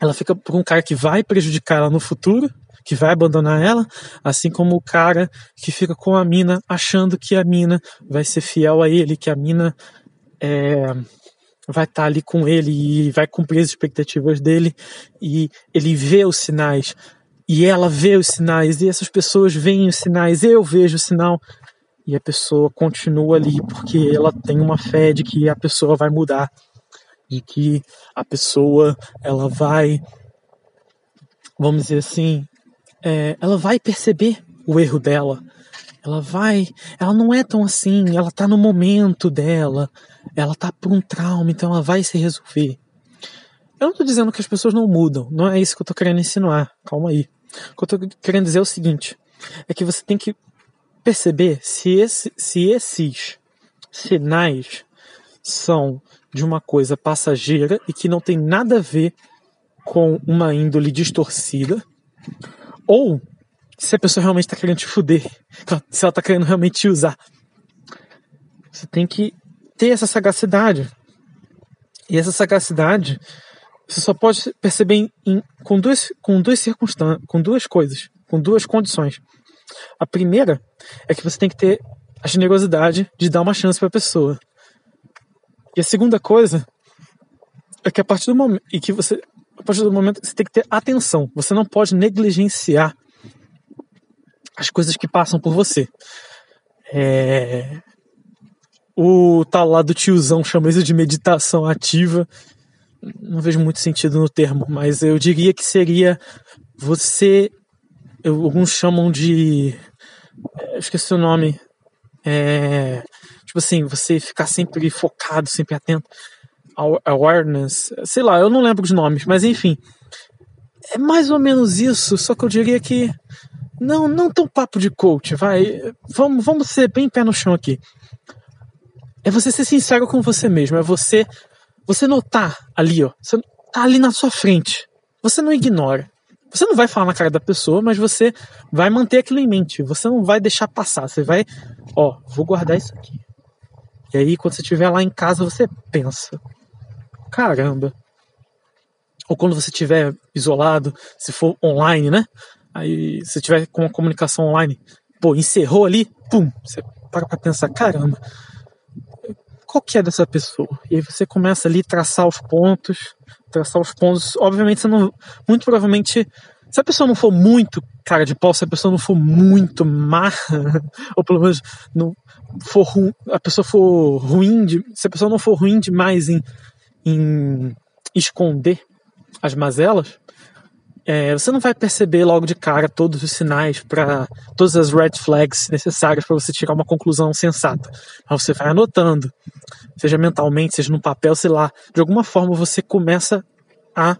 ela fica por um cara que vai prejudicar ela no futuro, que vai abandonar ela, assim como o cara que fica com a mina achando que a mina vai ser fiel a ele, que a mina é, vai estar tá ali com ele e vai cumprir as expectativas dele e ele vê os sinais e ela vê os sinais, e essas pessoas veem os sinais, eu vejo o sinal, e a pessoa continua ali porque ela tem uma fé de que a pessoa vai mudar, de que a pessoa ela vai, vamos dizer assim, é, ela vai perceber o erro dela, ela vai, ela não é tão assim, ela tá no momento dela, ela tá por um trauma, então ela vai se resolver. Eu não tô dizendo que as pessoas não mudam, não é isso que eu tô querendo insinuar, calma aí. O que eu estou querendo dizer é o seguinte: é que você tem que perceber se, esse, se esses sinais são de uma coisa passageira e que não tem nada a ver com uma índole distorcida, ou se a pessoa realmente está querendo te fuder, se ela está querendo realmente te usar. Você tem que ter essa sagacidade. E essa sagacidade você só pode perceber em, em, com, duas, com duas circunstâncias, com duas coisas, com duas condições. A primeira é que você tem que ter a generosidade de dar uma chance para a pessoa. E a segunda coisa é que a partir do momento e que você a partir do momento você tem que ter atenção. Você não pode negligenciar as coisas que passam por você. É... O tal lá do tiozão chama isso de meditação ativa não vejo muito sentido no termo, mas eu diria que seria você. Alguns chamam de. Eu esqueci o nome. É, tipo assim, você ficar sempre focado, sempre atento. Awareness, sei lá, eu não lembro os nomes, mas enfim. É mais ou menos isso, só que eu diria que. Não, não tão papo de coach, vai. Vamos, vamos ser bem pé no chão aqui. É você ser sincero com você mesmo, é você você notar ali, ó, você tá ali na sua frente. Você não ignora. Você não vai falar na cara da pessoa, mas você vai manter aquilo em mente. Você não vai deixar passar. Você vai, ó, vou guardar isso aqui. E aí, quando você estiver lá em casa, você pensa: caramba. Ou quando você estiver isolado, se for online, né? Aí, se tiver com uma comunicação online, pô, encerrou ali, pum, você para pra pensar: caramba, qual que é dessa pessoa? E aí você começa ali traçar os pontos, traçar os pontos. Obviamente você não, muito provavelmente, se a pessoa não for muito cara de pau, se a pessoa não for muito má, ou pelo menos não for a pessoa for ruim, de, se a pessoa não for ruim demais em, em esconder as mazelas,
é, você não vai perceber logo de cara todos os sinais para todas as red flags necessárias para você tirar uma conclusão sensata. Mas você vai anotando, seja mentalmente, seja no papel, sei lá. De alguma forma você começa a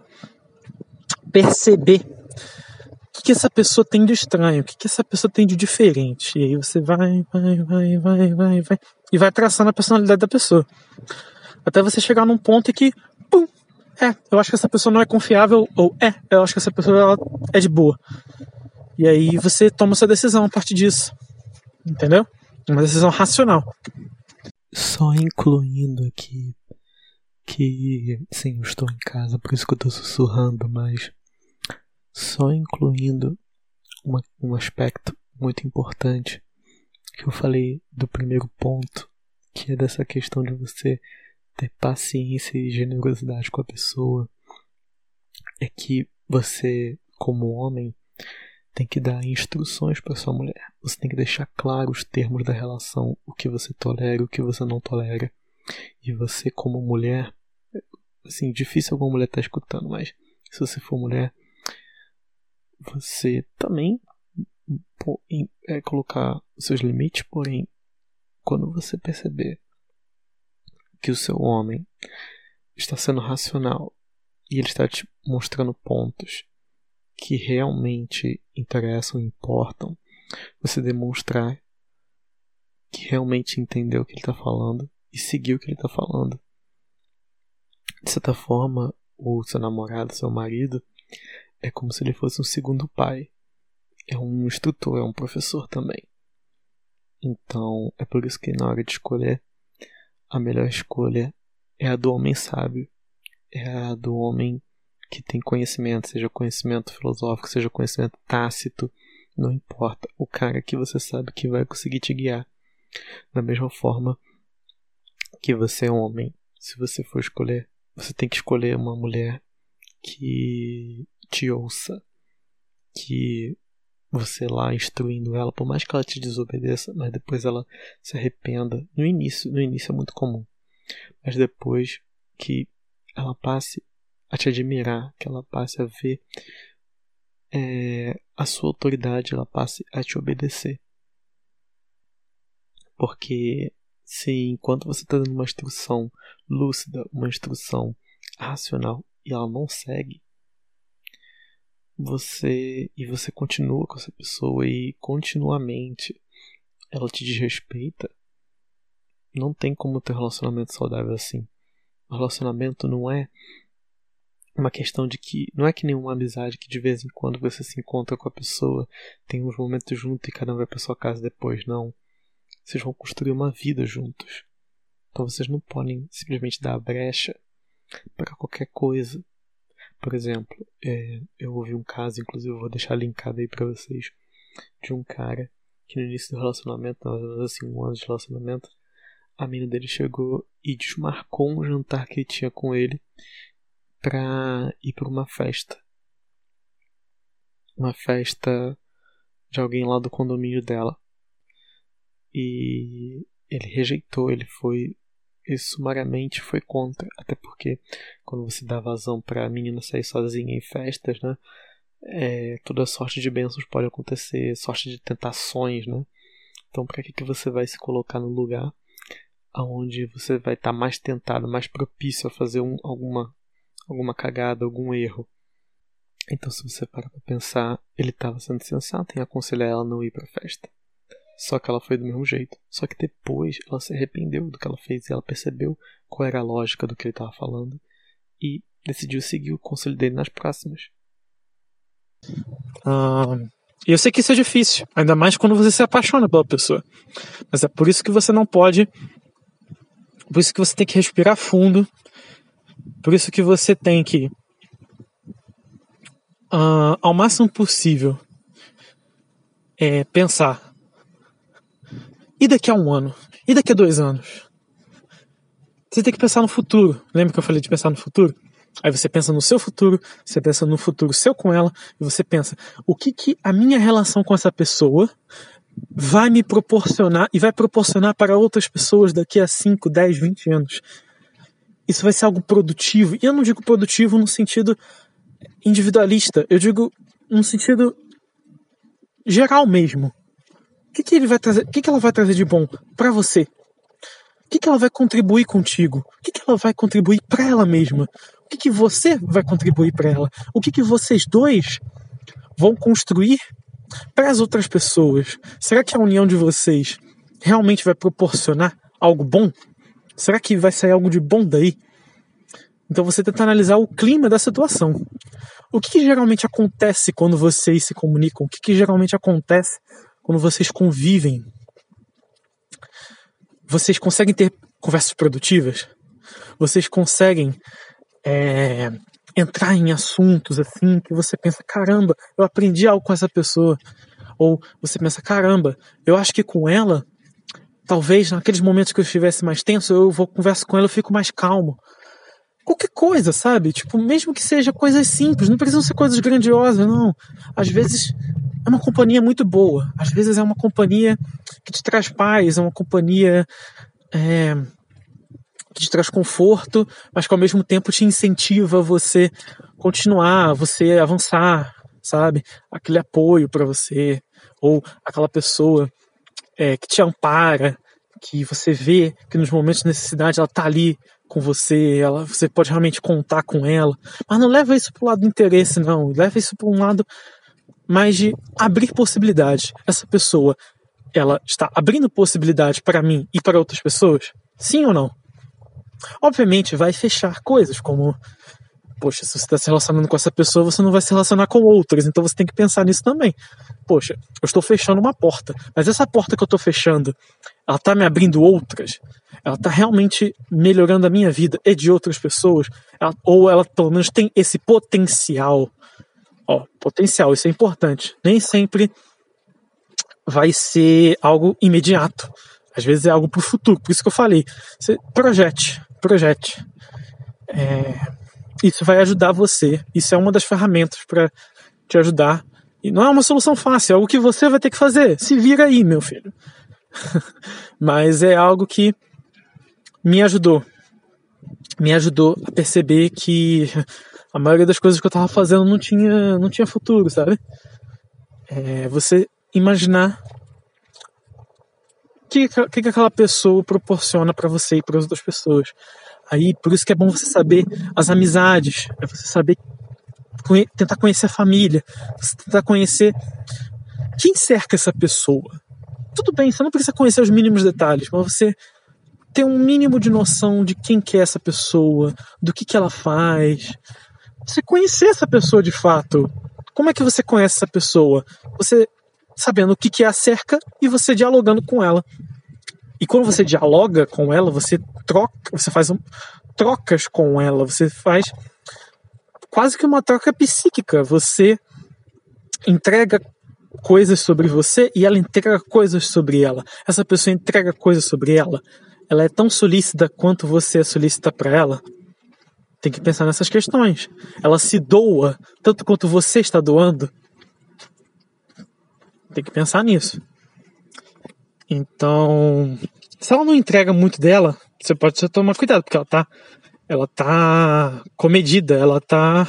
perceber o que, que essa pessoa tem de estranho, o que, que essa pessoa tem de diferente. E aí você vai, vai, vai, vai, vai, vai, e vai traçando a personalidade da pessoa. Até você chegar num ponto em que, pum, é, eu acho que essa pessoa não é confiável, ou é, eu acho que essa pessoa é de boa. E aí você toma sua decisão a partir disso. Entendeu? Uma decisão racional.
Só incluindo aqui que sim, eu estou em casa, por isso que eu estou sussurrando, mas só incluindo uma, um aspecto muito importante que eu falei do primeiro ponto, que é dessa questão de você ter paciência e generosidade com a pessoa é que você, como homem, tem que dar instruções para sua mulher. Você tem que deixar claro os termos da relação, o que você tolera, o que você não tolera. E você, como mulher, assim, difícil alguma mulher estar tá escutando, mas se você for mulher, você também é colocar os seus limites, porém, quando você perceber que o seu homem está sendo racional e ele está te mostrando pontos que realmente interessam e importam, você demonstrar que realmente entendeu o que ele está falando e seguiu o que ele está falando. De certa forma, o seu namorado, seu marido, é como se ele fosse um segundo pai. É um instrutor, é um professor também. Então, é por isso que na hora de escolher, a melhor escolha é a do homem sábio, é a do homem que tem conhecimento, seja conhecimento filosófico, seja conhecimento tácito, não importa. O cara que você sabe que vai conseguir te guiar. Da mesma forma que você é homem, se você for escolher, você tem que escolher uma mulher que te ouça, que você lá instruindo ela, por mais que ela te desobedeça, mas depois ela se arrependa. No início, no início é muito comum, mas depois que ela passe a te admirar, que ela passe a ver é, a sua autoridade, ela passe a te obedecer. Porque se enquanto você está dando uma instrução lúcida, uma instrução racional e ela não segue, você e você continua com essa pessoa e continuamente ela te desrespeita, não tem como ter um relacionamento saudável assim. O relacionamento não é uma questão de que não é que nenhuma amizade que de vez em quando você se encontra com a pessoa, tem uns momentos juntos e cada um vai para sua casa depois, não. Vocês vão construir uma vida juntos. Então vocês não podem simplesmente dar a brecha para qualquer coisa. Por exemplo, é, eu ouvi um caso, inclusive eu vou deixar linkado aí pra vocês, de um cara que no início do relacionamento, mais ou menos assim, um ano de relacionamento, a menina dele chegou e desmarcou um jantar que tinha com ele pra ir pra uma festa. Uma festa de alguém lá do condomínio dela. E ele rejeitou, ele foi e sumariamente foi contra, até porque quando você dá vazão para a menina sair sozinha em festas, né, é, toda sorte de bênçãos pode acontecer, sorte de tentações, né? Então, para que que você vai se colocar no lugar aonde você vai estar tá mais tentado, mais propício a fazer um, alguma alguma cagada, algum erro? Então, se você parar para pensar, ele estava sendo sensato em aconselhar ela a não ir para a festa. Só que ela foi do mesmo jeito. Só que depois ela se arrependeu do que ela fez e ela percebeu qual era a lógica do que ele estava falando e decidiu seguir o conselho dele nas próximas.
Ah, eu sei que isso é difícil, ainda mais quando você se apaixona pela pessoa. Mas é por isso que você não pode. Por isso que você tem que respirar fundo. Por isso que você tem que, uh, ao máximo possível, é, pensar e daqui a um ano? E daqui a dois anos? Você tem que pensar no futuro. Lembra que eu falei de pensar no futuro? Aí você pensa no seu futuro, você pensa no futuro seu com ela, e você pensa, o que que a minha relação com essa pessoa vai me proporcionar e vai proporcionar para outras pessoas daqui a 5, 10, 20 anos. Isso vai ser algo produtivo. E eu não digo produtivo no sentido
individualista, eu digo num sentido geral mesmo. Que, que ele vai trazer? Que, que ela vai trazer de bom para você? O que, que ela vai contribuir contigo? O que, que ela vai contribuir para ela mesma? O que, que você vai contribuir para ela? O que, que vocês dois vão construir para as outras pessoas? Será que a união de vocês realmente vai proporcionar algo bom? Será que vai sair algo de bom daí? Então você tenta analisar o clima da situação. O que, que geralmente acontece quando vocês se comunicam? O que, que geralmente acontece quando vocês convivem? Vocês conseguem ter conversas produtivas? Vocês conseguem é, entrar em assuntos assim que você pensa, caramba, eu aprendi algo com essa pessoa. Ou você pensa, caramba, eu acho que com ela, talvez naqueles momentos que eu estivesse mais tenso, eu vou conversar com ela, eu fico mais calmo. Qualquer coisa, sabe? Tipo, mesmo que seja coisas simples, não precisam ser coisas grandiosas, não. Às vezes é uma companhia muito boa. Às vezes é uma companhia que te traz paz, é uma companhia é, que te traz conforto, mas que ao mesmo tempo te incentiva você continuar, você avançar, sabe? Aquele apoio para você, ou aquela pessoa é, que te ampara, que você vê que nos momentos de necessidade ela tá ali com você, ela, você pode realmente contar com ela. Mas não leva isso pro lado do interesse, não. Leva isso para um lado mais de abrir possibilidades. Essa pessoa, ela está abrindo possibilidade para mim e para outras pessoas? Sim ou não? Obviamente vai fechar coisas como poxa, se você está se relacionando com essa pessoa, você não vai se relacionar com outras, então você tem que pensar nisso também. Poxa, eu estou fechando uma porta, mas essa porta que eu estou fechando, ela está me abrindo outras? Ela está realmente melhorando a minha vida e de outras pessoas? Ela, ou ela pelo menos tem esse potencial? Ó, potencial, isso é importante. Nem sempre vai ser algo imediato. Às vezes é algo para o futuro. Por isso que eu falei. Você projete, projete. É, isso vai ajudar você. Isso é uma das ferramentas para te ajudar. E não é uma solução fácil, é algo que você vai ter que fazer. Se vira aí, meu filho. Mas é algo que me ajudou. Me ajudou a perceber que a maioria das coisas que eu estava fazendo não tinha, não tinha futuro, sabe? É você imaginar o que, que, que aquela pessoa proporciona para você e para as outras pessoas. Aí, por isso que é bom você saber as amizades, é você saber tentar conhecer a família, tentar conhecer quem cerca essa pessoa. Tudo bem, você não precisa conhecer os mínimos detalhes, mas você ter um mínimo de noção de quem que é essa pessoa, do que que ela faz. Você conhecer essa pessoa de fato. Como é que você conhece essa pessoa? Você sabendo o que que é a cerca e você dialogando com ela. E quando você dialoga com ela, você troca, você faz um, trocas com ela, você faz quase que uma troca psíquica. Você entrega coisas sobre você e ela entrega coisas sobre ela. Essa pessoa entrega coisas sobre ela. Ela é tão solícita quanto você é solícita para ela. Tem que pensar nessas questões. Ela se doa tanto quanto você está doando. Tem que pensar nisso. Então, se ela não entrega muito dela, você pode tomar cuidado, porque ela tá, ela tá comedida, ela tá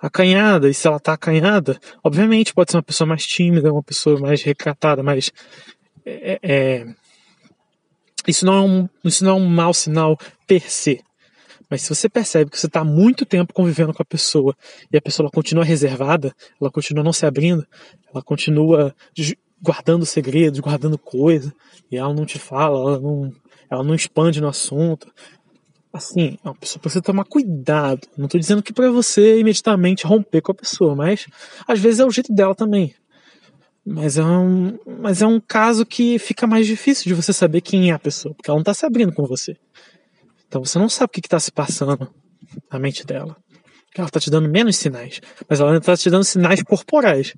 acanhada, e se ela tá acanhada, obviamente pode ser uma pessoa mais tímida, uma pessoa mais recatada, mas é, é, isso, não é um, isso não é um mau sinal per se. Mas se você percebe que você está muito tempo convivendo com a pessoa e a pessoa continua reservada, ela continua não se abrindo, ela continua guardando segredos, guardando coisa, e ela não te fala, ela não, ela não expande no assunto. Assim, a pessoa precisa tomar cuidado. Não estou dizendo que para você imediatamente romper com a pessoa, mas às vezes é o jeito dela também. Mas é um, mas é um caso que fica mais difícil de você saber quem é a pessoa, porque ela não está se abrindo com você. Então você não sabe o que está se passando na mente dela. Ela está te dando menos sinais, mas ela está te dando sinais corporais.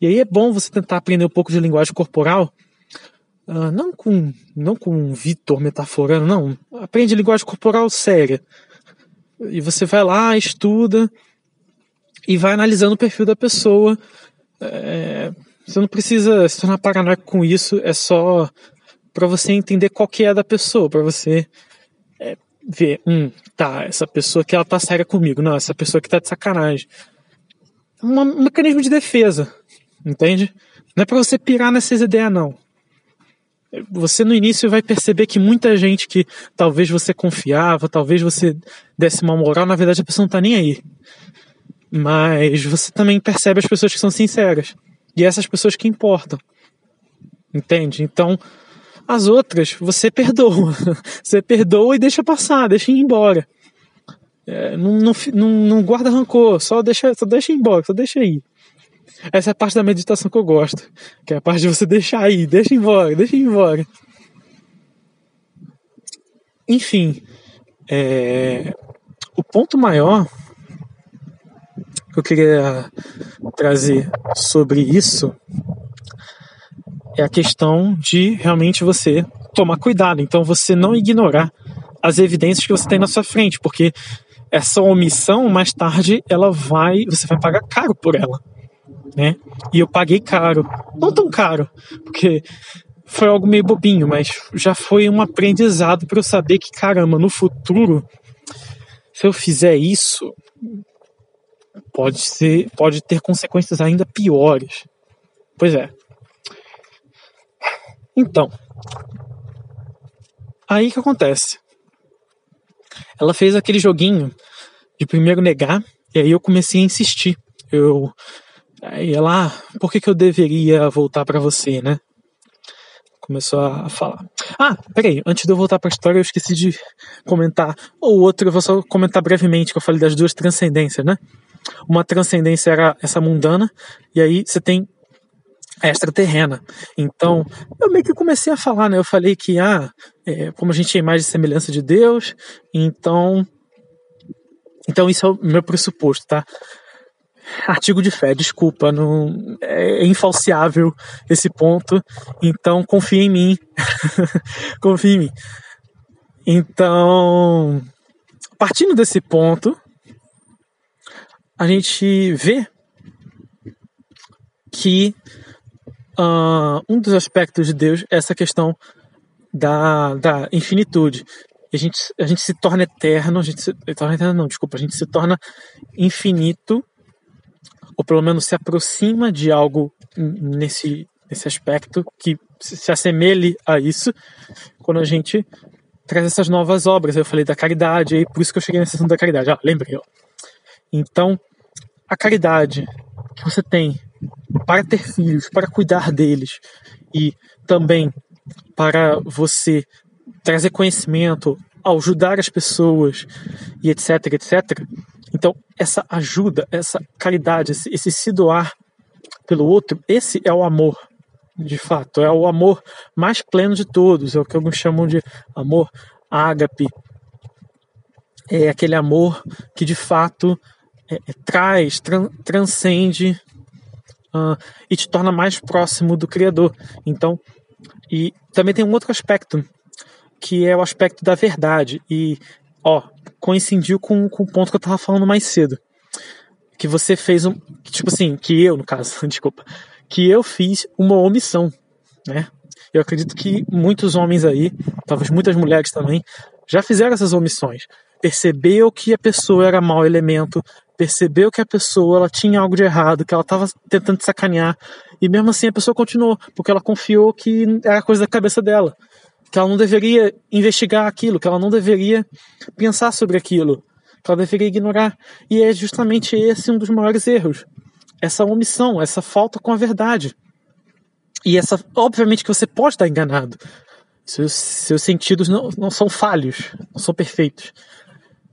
E aí é bom você tentar aprender um pouco de linguagem corporal, uh, não com não com Vitor metaforando, não. Aprende linguagem corporal séria. E você vai lá, estuda e vai analisando o perfil da pessoa. É, você não precisa se tornar paranoico com isso, é só para você entender qual que é da pessoa, para você é, ver, hum, tá, essa pessoa que ela tá séria comigo, não, essa pessoa que tá de sacanagem. um mecanismo de defesa, entende? Não é para você pirar nessas ideias, não. Você no início vai perceber que muita gente que talvez você confiava, talvez você desse uma moral, na verdade a pessoa não tá nem aí. Mas você também percebe as pessoas que são sinceras. E essas pessoas que importam. Entende? Então, as outras você perdoa. Você perdoa e deixa passar, deixa ir embora. É, não, não, não, não, guarda rancor, só deixa, só deixa ir embora, só deixa ir. Essa é a parte da meditação que eu gosto. Que é a parte de você deixar ir, deixa embora, deixa embora. Enfim, é, o ponto maior que eu queria trazer sobre isso é a questão de realmente você tomar cuidado. Então, você não ignorar as evidências que você tem na sua frente, porque essa omissão mais tarde ela vai, você vai pagar caro por ela, né? E eu paguei caro, não tão caro, porque foi algo meio bobinho, mas já foi um aprendizado para eu saber que caramba, no futuro, se eu fizer isso, pode ser, pode ter consequências ainda piores. Pois é. Então, aí que acontece? Ela fez aquele joguinho de primeiro negar, e aí eu comecei a insistir. Eu aí ela, ah, por que, que eu deveria voltar para você, né? Começou a falar. Ah, peraí, antes de eu voltar para a história, eu esqueci de comentar. O outro, eu vou só comentar brevemente, que eu falei das duas transcendências, né? Uma transcendência era essa mundana, e aí você tem extraterrena. Então, eu meio que comecei a falar, né? Eu falei que, ah, é, como a gente é imagem e semelhança de Deus, então. Então, isso é o meu pressuposto, tá? Artigo de fé, desculpa, não é infalciável esse ponto, então confia em mim. confia em mim. Então, partindo desse ponto, a gente vê que uh, um dos aspectos de Deus é essa questão da, da infinitude. A gente, a gente se torna eterno, a gente se, torna eterno não, desculpa, a gente se torna infinito, ou pelo menos se aproxima de algo nesse, nesse aspecto que se assemelhe a isso, quando a gente traz essas novas obras. Eu falei da caridade, e por isso que eu cheguei nessa questão da caridade. Ah, lembrei, ó. Então, a caridade que você tem para ter filhos, para cuidar deles e também para você trazer conhecimento, ajudar as pessoas e etc, etc. Então, essa ajuda, essa caridade, esse, esse se doar pelo outro, esse é o amor, de fato, é o amor mais pleno de todos, é o que alguns chamam de amor ágape. É aquele amor que de fato é, é, traz, tran, transcende uh, e te torna mais próximo do Criador. Então, e também tem um outro aspecto, que é o aspecto da verdade. E, ó, coincidiu com, com o ponto que eu tava falando mais cedo. Que você fez um. Tipo assim, que eu, no caso, desculpa. Que eu fiz uma omissão, né? Eu acredito que muitos homens aí, talvez muitas mulheres também, já fizeram essas omissões. Percebeu que a pessoa era mau elemento, percebeu que a pessoa ela tinha algo de errado, que ela estava tentando sacanear, e mesmo assim a pessoa continuou, porque ela confiou que era coisa da cabeça dela, que ela não deveria investigar aquilo, que ela não deveria pensar sobre aquilo, que ela deveria ignorar. E é justamente esse um dos maiores erros. Essa omissão, essa falta com a verdade. E essa, obviamente que você pode estar enganado. Seus, seus sentidos não, não são falhos, não são perfeitos.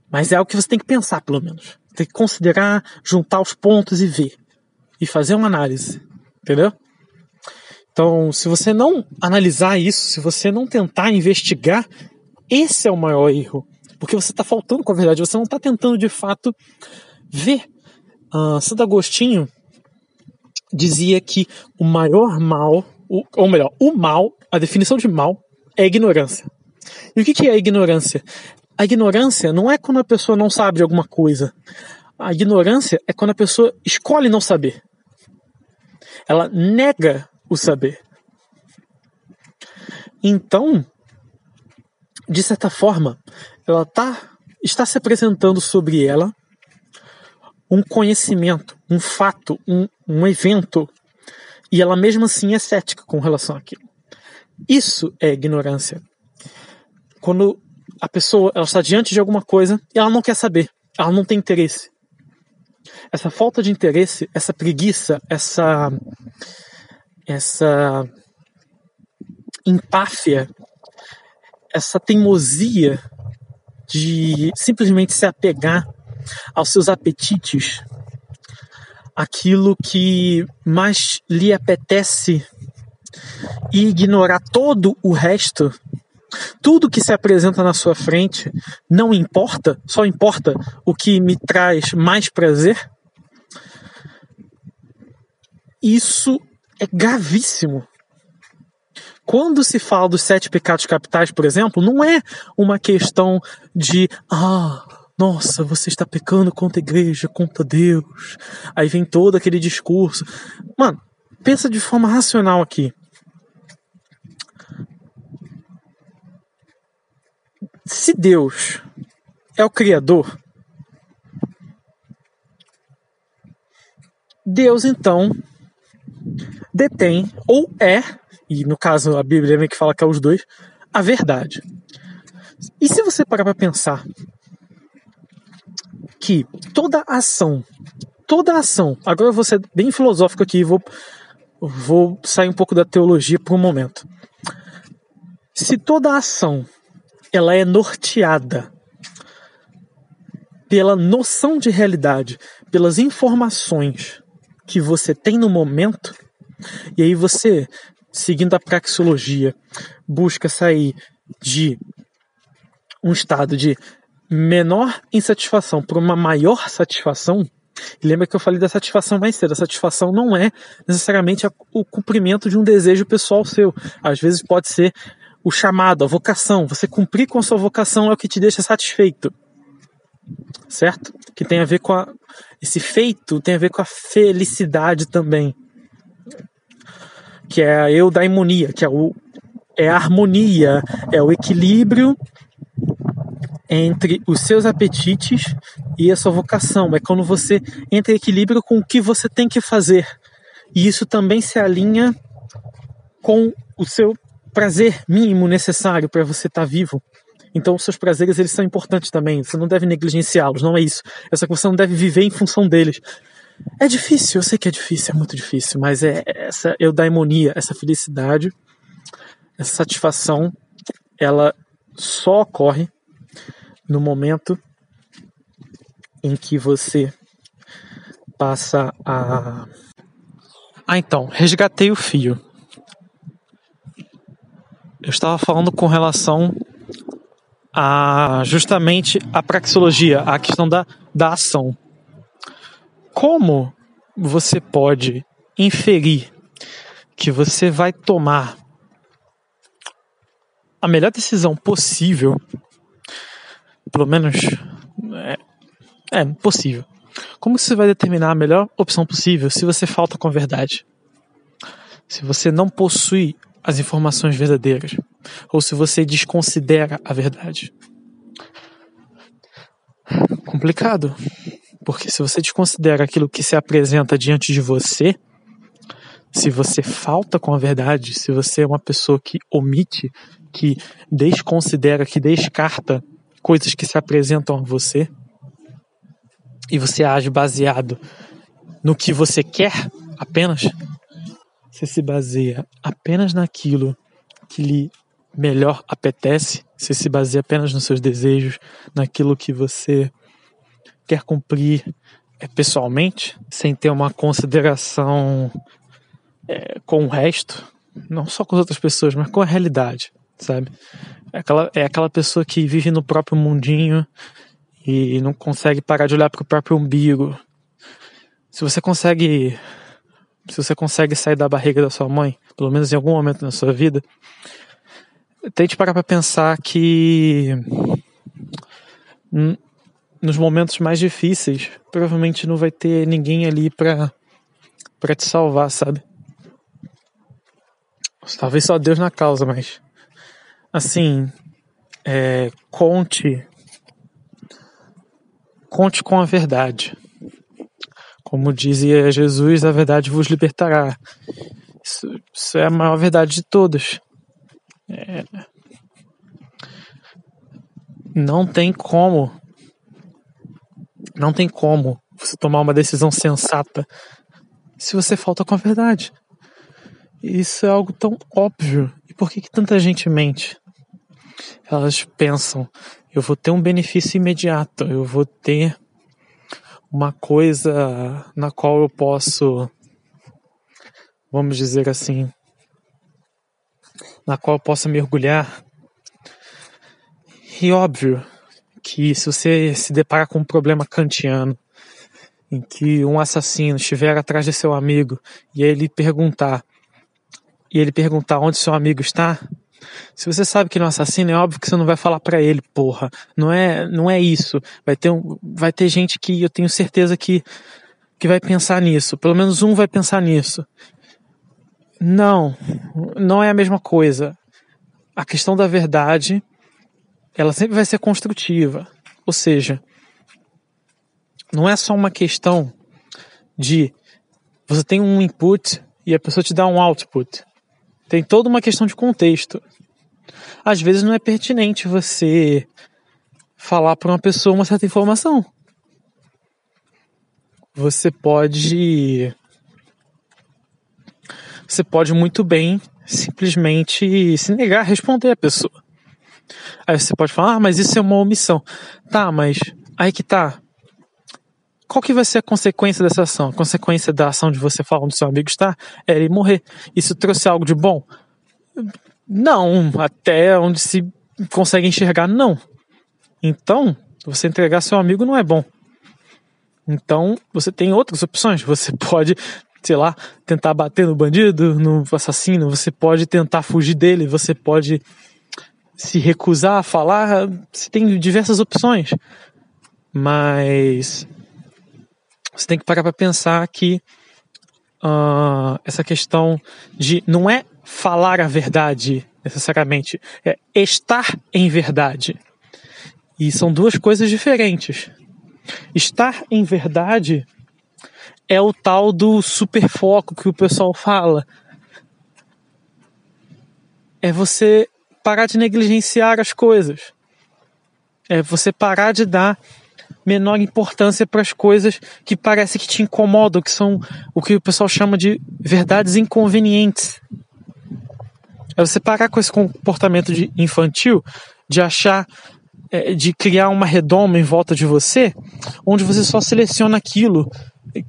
Mas é algo que você tem que pensar, pelo menos. Tem que considerar, juntar os pontos e ver. E fazer uma análise. Entendeu? Então, se você não analisar isso, se você não tentar investigar, esse é o maior erro. Porque você está faltando com a verdade, você não está tentando de fato ver. Uh, Santo Agostinho dizia que o maior mal, ou melhor, o mal, a definição de mal é ignorância. E o que é a ignorância? A ignorância não é quando a pessoa não sabe de alguma coisa. A ignorância é quando a pessoa escolhe não saber. Ela nega o saber. Então, de certa forma, ela tá, está se apresentando sobre ela um conhecimento, um fato, um, um evento, e ela mesmo assim é cética com relação àquilo. Isso é ignorância. Quando a pessoa ela está diante de alguma coisa e ela não quer saber, ela não tem interesse. Essa falta de interesse, essa preguiça, essa essa empáfia, essa teimosia de simplesmente se apegar aos seus apetites, aquilo que mais lhe apetece e ignorar todo o resto, tudo que se apresenta na sua frente não importa, só importa o que me traz mais prazer. Isso é gravíssimo. Quando se fala dos sete pecados capitais, por exemplo, não é uma questão de ah, nossa, você está pecando contra a igreja, contra Deus. Aí vem todo aquele discurso. Mano, pensa de forma racional aqui. Se Deus é o Criador, Deus então detém ou é e no caso a Bíblia vem que fala que é os dois, a verdade. E se você parar para pensar que toda ação, toda ação, agora eu vou ser bem filosófico aqui e vou, vou sair um pouco da teologia por um momento. Se toda ação ela é norteada pela noção de realidade, pelas informações que você tem no momento, e aí você seguindo a praxeologia, busca sair de um estado de menor insatisfação para uma maior satisfação. E lembra que eu falei da satisfação mais cedo. A satisfação não é necessariamente o cumprimento de um desejo pessoal seu. Às vezes pode ser o chamado, a vocação. Você cumprir com a sua vocação é o que te deixa satisfeito. Certo? Que tem a ver com a, esse feito, tem a ver com a felicidade também que é a eudaimonia, que é, o, é a harmonia, é o equilíbrio entre os seus apetites e a sua vocação. É quando você entra em equilíbrio com o que você tem que fazer. E isso também se alinha com o seu prazer mínimo necessário para você estar tá vivo. Então, os seus prazeres eles são importantes também. Você não deve negligenciá-los, não é isso. Essa você não deve viver em função deles. É difícil, eu sei que é difícil, é muito difícil, mas é essa eudaimonia, essa felicidade, essa satisfação, ela só ocorre no momento em que você passa a. Ah, então, resgatei o fio. Eu estava falando com relação a justamente a praxeologia, a questão da, da ação como você pode inferir que você vai tomar a melhor decisão possível, pelo menos é, é possível. Como você vai determinar a melhor opção possível se você falta com a verdade? Se você não possui as informações verdadeiras? Ou se você desconsidera a verdade? Complicado. Porque se você desconsidera aquilo que se apresenta diante de você, se você falta com a verdade, se você é uma pessoa que omite, que desconsidera, que descarta coisas que se apresentam a você, e você age baseado no que você quer apenas, você se baseia apenas naquilo que lhe melhor apetece, você se baseia apenas nos seus desejos, naquilo que você quer cumprir é, pessoalmente, sem ter uma consideração é, com o resto, não só com as outras pessoas, mas com a realidade, sabe? É aquela, é aquela pessoa que vive no próprio mundinho e não consegue parar de olhar para o próprio umbigo. Se você consegue. Se você consegue sair da barriga da sua mãe, pelo menos em algum momento na sua vida, tente parar para pensar que nos momentos mais difíceis, provavelmente não vai ter ninguém ali pra, pra te salvar, sabe? Talvez só Deus na causa, mas. Assim. É, conte. Conte com a verdade. Como dizia Jesus, a verdade vos libertará. Isso, isso é a maior verdade de todas. É... Não tem como. Não tem como você tomar uma decisão sensata se você falta com a verdade. Isso é algo tão óbvio. E por que, que tanta gente mente? Elas pensam, eu vou ter um benefício imediato, eu vou ter uma coisa na qual eu posso, vamos dizer assim, na qual eu possa mergulhar. E óbvio que se você se deparar com um problema kantiano, em que um assassino estiver atrás de seu amigo e ele perguntar e ele perguntar onde seu amigo está, se você sabe que ele é um assassino, é óbvio que você não vai falar para ele, porra. Não é, não é isso. Vai ter, um, vai ter gente que eu tenho certeza que, que vai pensar nisso. Pelo menos um vai pensar nisso. Não, não é a mesma coisa. A questão da verdade, ela sempre vai ser construtiva. Ou seja, não é só uma questão de você tem um input e a pessoa te dá um output. Tem toda uma questão de contexto. Às vezes não é pertinente você falar para uma pessoa uma certa informação. Você pode você pode muito bem simplesmente se negar a responder a pessoa. Aí você pode falar, ah, mas isso é uma omissão. Tá, mas aí que tá qual que vai ser a consequência dessa ação? A consequência da ação de você falar onde seu amigo está é ele morrer. Isso trouxe algo de bom? Não, até onde se consegue enxergar, não. Então, você entregar seu amigo não é bom. Então, você tem outras opções. Você pode, sei lá, tentar bater no bandido, no assassino, você pode tentar fugir dele, você pode se recusar a falar. Você tem diversas opções. Mas você tem que parar para pensar que uh, essa questão de não é falar a verdade necessariamente, é estar em verdade. E são duas coisas diferentes. Estar em verdade é o tal do superfoco que o pessoal fala. É você parar de negligenciar as coisas. É você parar de dar menor importância para as coisas que parece que te incomodam, que são o que o pessoal chama de verdades inconvenientes. É você parar com esse comportamento de infantil, de achar, é, de criar uma redoma em volta de você, onde você só seleciona aquilo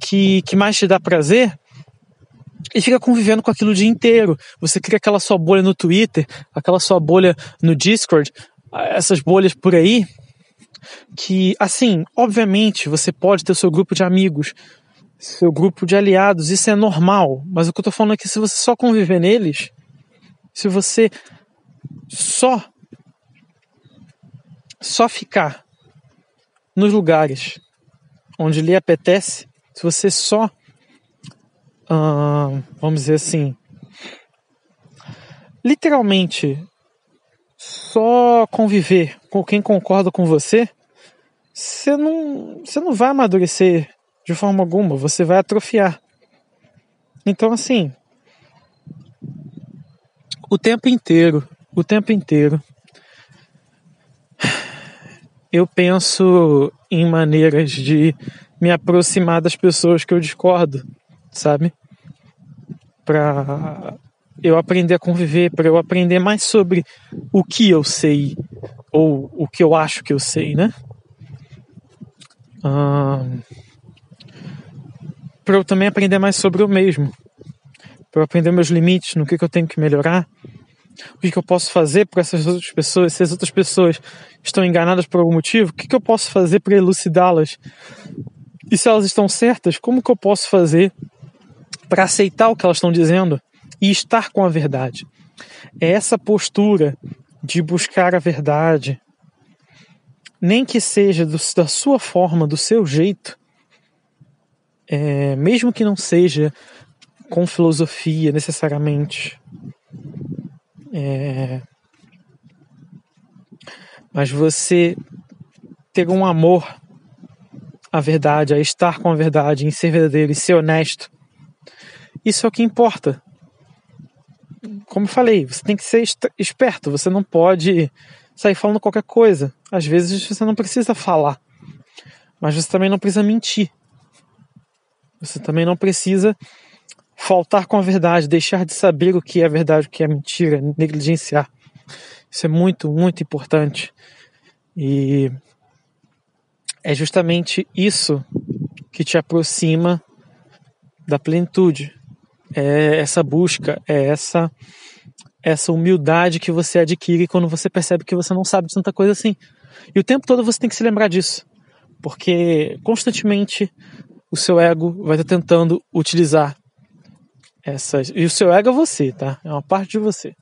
que, que mais te dá prazer e fica convivendo com aquilo o dia inteiro. Você cria aquela sua bolha no Twitter, aquela sua bolha no Discord, essas bolhas por aí, que, assim, obviamente você pode ter seu grupo de amigos, seu grupo de aliados, isso é normal, mas o que eu tô falando é que se você só conviver neles, se você só só ficar nos lugares onde lhe apetece, se você só uh, vamos dizer assim literalmente só conviver com quem concorda com você, você não, você não vai amadurecer de forma alguma, você vai atrofiar. Então, assim, o tempo inteiro, o tempo inteiro, eu penso em maneiras de me aproximar das pessoas que eu discordo, sabe? Para eu aprender a conviver, para eu aprender mais sobre o que eu sei ou o que eu acho que eu sei, né? para eu também aprender mais sobre eu mesmo, para aprender meus limites, no que, que eu tenho que melhorar, o que, que eu posso fazer para essas outras pessoas, se as outras pessoas estão enganadas por algum motivo, o que, que eu posso fazer para elucidá-las? E se elas estão certas, como que eu posso fazer para aceitar o que elas estão dizendo e estar com a verdade? É essa postura de buscar a verdade, nem que seja do, da sua forma, do seu jeito, é, mesmo que não seja com filosofia necessariamente, é, mas você ter um amor a verdade, a estar com a verdade, em ser verdadeiro e ser honesto. Isso é o que importa. Como falei, você tem que ser esperto, você não pode sair falando qualquer coisa. Às vezes você não precisa falar, mas você também não precisa mentir. Você também não precisa faltar com a verdade, deixar de saber o que é verdade, o que é mentira, negligenciar. Isso é muito, muito importante. E é justamente isso que te aproxima da plenitude. É essa busca, é essa essa humildade que você adquire quando você percebe que você não sabe de tanta coisa assim. E o tempo todo você tem que se lembrar disso, porque constantemente o seu ego vai estar tentando utilizar essas. E o seu ego é você, tá? É uma parte de você.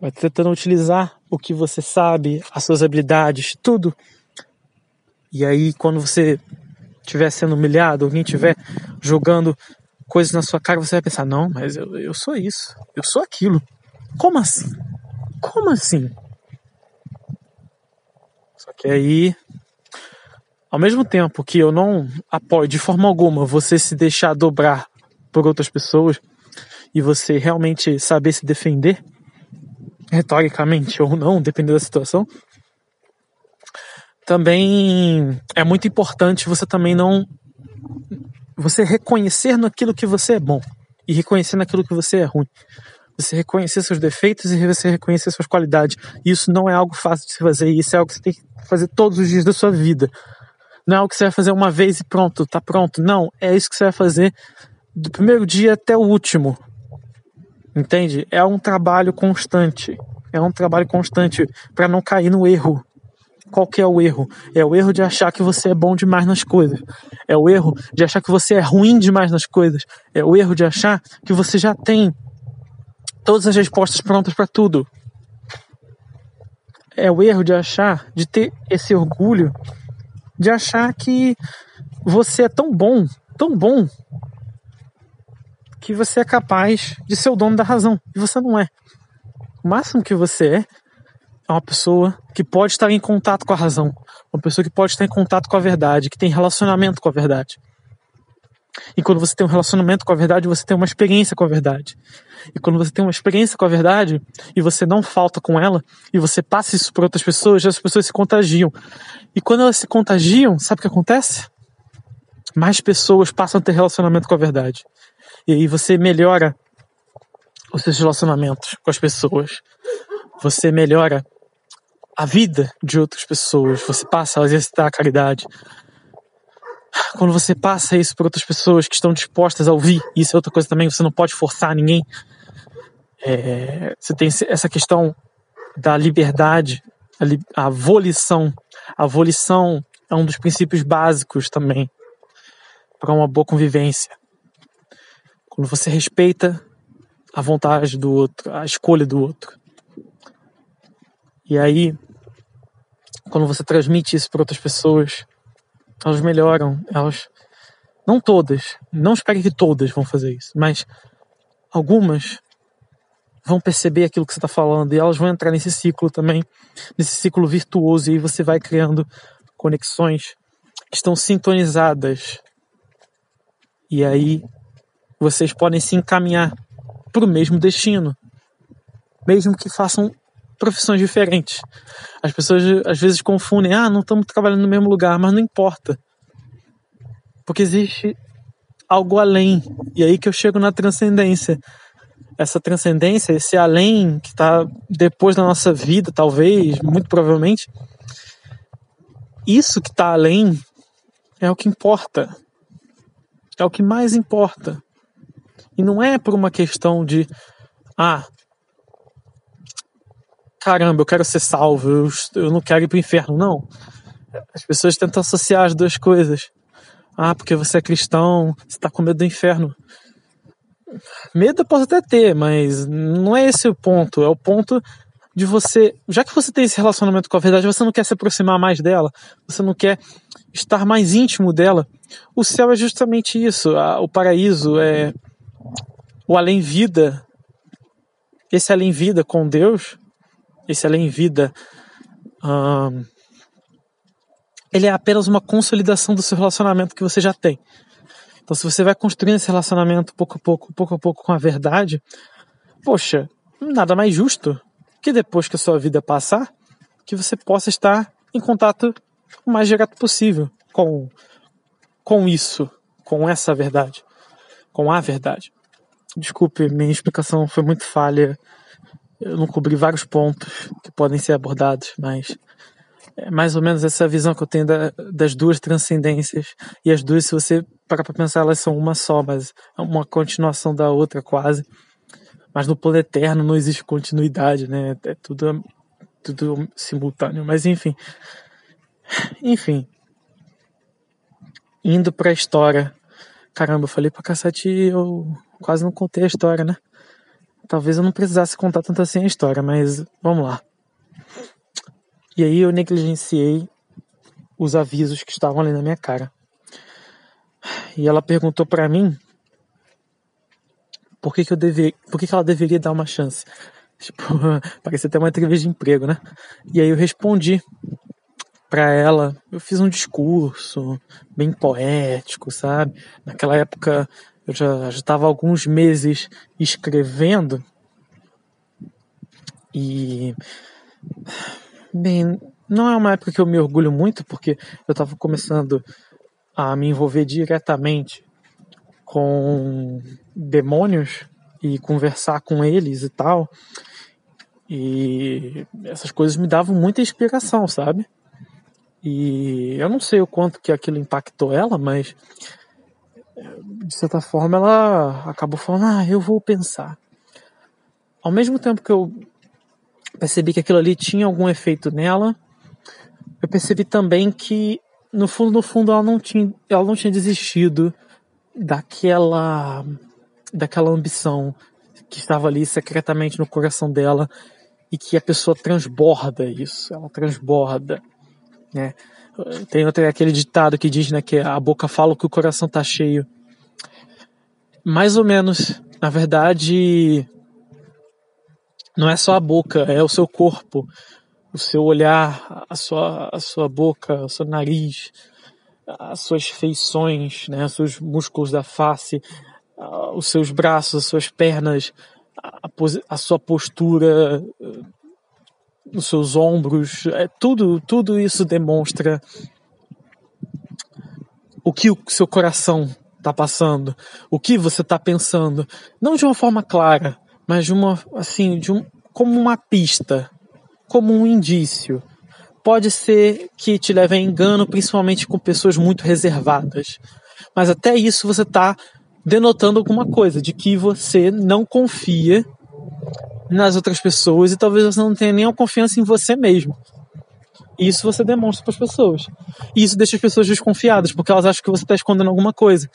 Vai tentando utilizar o que você sabe, as suas habilidades, tudo e aí, quando você estiver sendo humilhado, alguém estiver jogando coisas na sua cara, você vai pensar: não, mas eu, eu sou isso, eu sou aquilo. Como assim? Como assim? Só que aí, ao mesmo tempo que eu não apoio de forma alguma você se deixar dobrar por outras pessoas e você realmente saber se defender, retoricamente ou não, dependendo da situação, também é muito importante você também não você reconhecer naquilo que você é bom e reconhecer naquilo que você é ruim. Você reconhecer seus defeitos e você reconhecer suas qualidades. Isso não é algo fácil de se fazer, isso é algo que você tem que fazer todos os dias da sua vida. Não é algo que você vai fazer uma vez e pronto, tá pronto. Não, é isso que você vai fazer do primeiro dia até o último. Entende? É um trabalho constante. É um trabalho constante para não cair no erro. Qual que é o erro? É o erro de achar que você é bom demais nas coisas. É o erro de achar que você é ruim demais nas coisas. É o erro de achar que você já tem todas as respostas prontas para tudo. É o erro de achar, de ter esse orgulho, de achar que você é tão bom, tão bom, que você é capaz de ser o dono da razão. E você não é. O máximo que você é é uma pessoa que pode estar em contato com a razão, uma pessoa que pode estar em contato com a verdade, que tem relacionamento com a verdade. E quando você tem um relacionamento com a verdade, você tem uma experiência com a verdade. E quando você tem uma experiência com a verdade e você não falta com ela e você passa isso para outras pessoas, as pessoas se contagiam. E quando elas se contagiam, sabe o que acontece? Mais pessoas passam a ter relacionamento com a verdade. E aí você melhora os seus relacionamentos com as pessoas. Você melhora a vida de outras pessoas, você passa a exercitar a caridade. Quando você passa isso para outras pessoas que estão dispostas a ouvir, isso é outra coisa também, você não pode forçar ninguém. É, você tem essa questão da liberdade, a, a volição. A volição é um dos princípios básicos também para uma boa convivência. Quando você respeita a vontade do outro, a escolha do outro. E aí, quando você transmite isso para outras pessoas, elas melhoram, elas não todas, não espere que todas vão fazer isso, mas algumas vão perceber aquilo que você está falando e elas vão entrar nesse ciclo também, nesse ciclo virtuoso e aí você vai criando conexões que estão sintonizadas e aí vocês podem se encaminhar para o mesmo destino, mesmo que façam profissões diferentes. As pessoas às vezes confundem, ah, não estamos trabalhando no mesmo lugar, mas não importa. Porque existe algo além. E aí que eu chego na transcendência. Essa transcendência, esse além que está depois da nossa vida, talvez, muito provavelmente, isso que está além é o que importa. É o que mais importa. E não é por uma questão de, ah, caramba, eu quero ser salvo, eu, eu não quero ir para o inferno. Não. As pessoas tentam associar as duas coisas. Ah, porque você é cristão, você está com medo do inferno. Medo eu posso até ter, mas não é esse o ponto. É o ponto de você, já que você tem esse relacionamento com a verdade, você não quer se aproximar mais dela, você não quer estar mais íntimo dela. O céu é justamente isso. O paraíso é o além-vida. Esse além-vida com Deus esse além-vida, ele é apenas uma consolidação do seu relacionamento que você já tem. Então, se você vai construindo esse relacionamento pouco a pouco, pouco a pouco com a verdade, poxa, nada mais justo que depois que a sua vida passar, que você possa estar em contato o mais direto possível com, com isso, com essa verdade, com a verdade. Desculpe, minha explicação foi muito falha. Eu não cobri vários pontos que podem ser abordados, mas é mais ou menos essa visão que eu tenho da, das duas transcendências. E as duas, se você parar para pensar, elas são uma só, mas é uma continuação da outra quase. Mas no plano eterno não existe continuidade, né? É tudo, tudo simultâneo. Mas enfim. Enfim. Indo para a história. Caramba, eu falei pra cacete eu quase não contei a história, né? Talvez eu não precisasse contar tanto assim a história, mas vamos lá. E aí eu negligenciei os avisos que estavam ali na minha cara. E ela perguntou para mim por que, que eu deveria, por que, que ela deveria dar uma chance. Tipo, parecia até uma entrevista de emprego, né? E aí eu respondi para ela, eu fiz um discurso bem poético, sabe? Naquela época eu já estava alguns meses escrevendo e bem, não é uma época que eu me orgulho muito porque eu estava começando a me envolver diretamente com demônios e conversar com eles e tal. E essas coisas me davam muita inspiração, sabe? E eu não sei o quanto que aquilo impactou ela, mas de certa forma ela acabou falando: "Ah, eu vou pensar". Ao mesmo tempo que eu percebi que aquilo ali tinha algum efeito nela, eu percebi também que no fundo, no fundo, ela não tinha, ela não tinha desistido daquela, daquela ambição que estava ali secretamente no coração dela e que a pessoa transborda isso, ela transborda, né? Tem outro, aquele ditado que diz, né, que a boca fala que o coração está cheio. Mais ou menos, na verdade, não é só a boca, é o seu corpo o seu olhar, a sua, a sua boca, o seu nariz, as suas feições, né, os seus músculos da face, os seus braços, as suas pernas, a, a sua postura, os seus ombros, é, tudo, tudo isso demonstra o que o seu coração está passando, o que você está pensando, não de uma forma clara, mas de uma assim, de um, como uma pista, como um indício. Pode ser que te leve a engano, principalmente com pessoas muito reservadas. Mas até isso você está denotando alguma coisa, de que você não confia nas outras pessoas e talvez você não tenha nenhuma confiança em você mesmo. Isso você demonstra para as pessoas. E isso deixa as pessoas desconfiadas, porque elas acham que você está escondendo alguma coisa.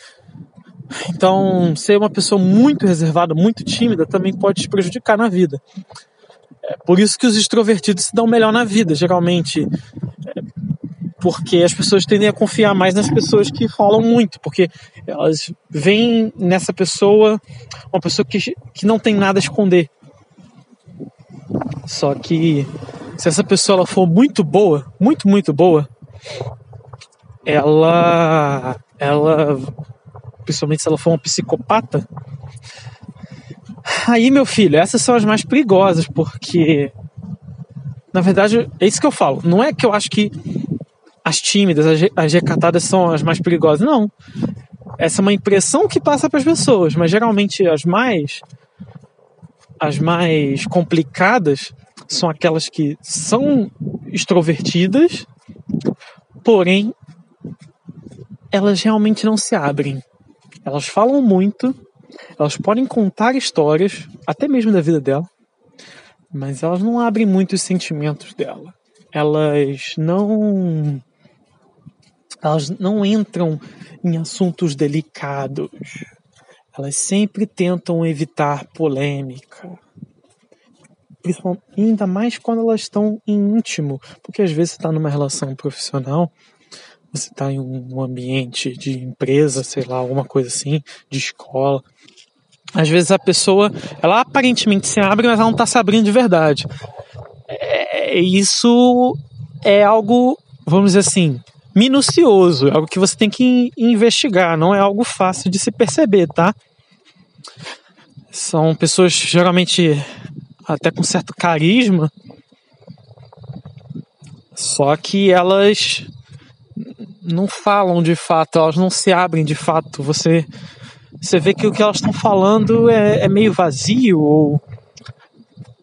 Então, ser uma pessoa muito reservada, muito tímida, também pode te prejudicar na vida. É por isso que os extrovertidos se dão melhor na vida, geralmente. É porque as pessoas tendem a confiar mais nas pessoas que falam muito, porque elas veem nessa pessoa uma pessoa que, que não tem nada a esconder. Só que se essa pessoa ela for muito boa, muito, muito boa, ela, ela, principalmente se ela for uma psicopata, Aí, meu filho, essas são as mais perigosas, porque. Na verdade, é isso que eu falo. Não é que eu acho que as tímidas, as recatadas são as mais perigosas. Não. Essa é uma impressão que passa para as pessoas, mas geralmente as mais. As mais complicadas são aquelas que são extrovertidas, porém elas realmente não se abrem. Elas falam muito, elas podem contar histórias, até mesmo da vida dela, mas elas não abrem muito os sentimentos dela. Elas não. Elas não entram em assuntos delicados. Elas sempre tentam evitar polêmica. Ainda mais quando elas estão em íntimo, porque às vezes você está numa relação profissional você está em um ambiente de empresa, sei lá, alguma coisa assim, de escola, às vezes a pessoa, ela aparentemente se abre, mas ela não está se abrindo de verdade. É, isso é algo, vamos dizer assim, minucioso, é algo que você tem que investigar, não é algo fácil de se perceber, tá? São pessoas geralmente até com certo carisma, só que elas não falam de fato, elas não se abrem de fato. Você, você vê que o que elas estão falando é, é meio vazio ou,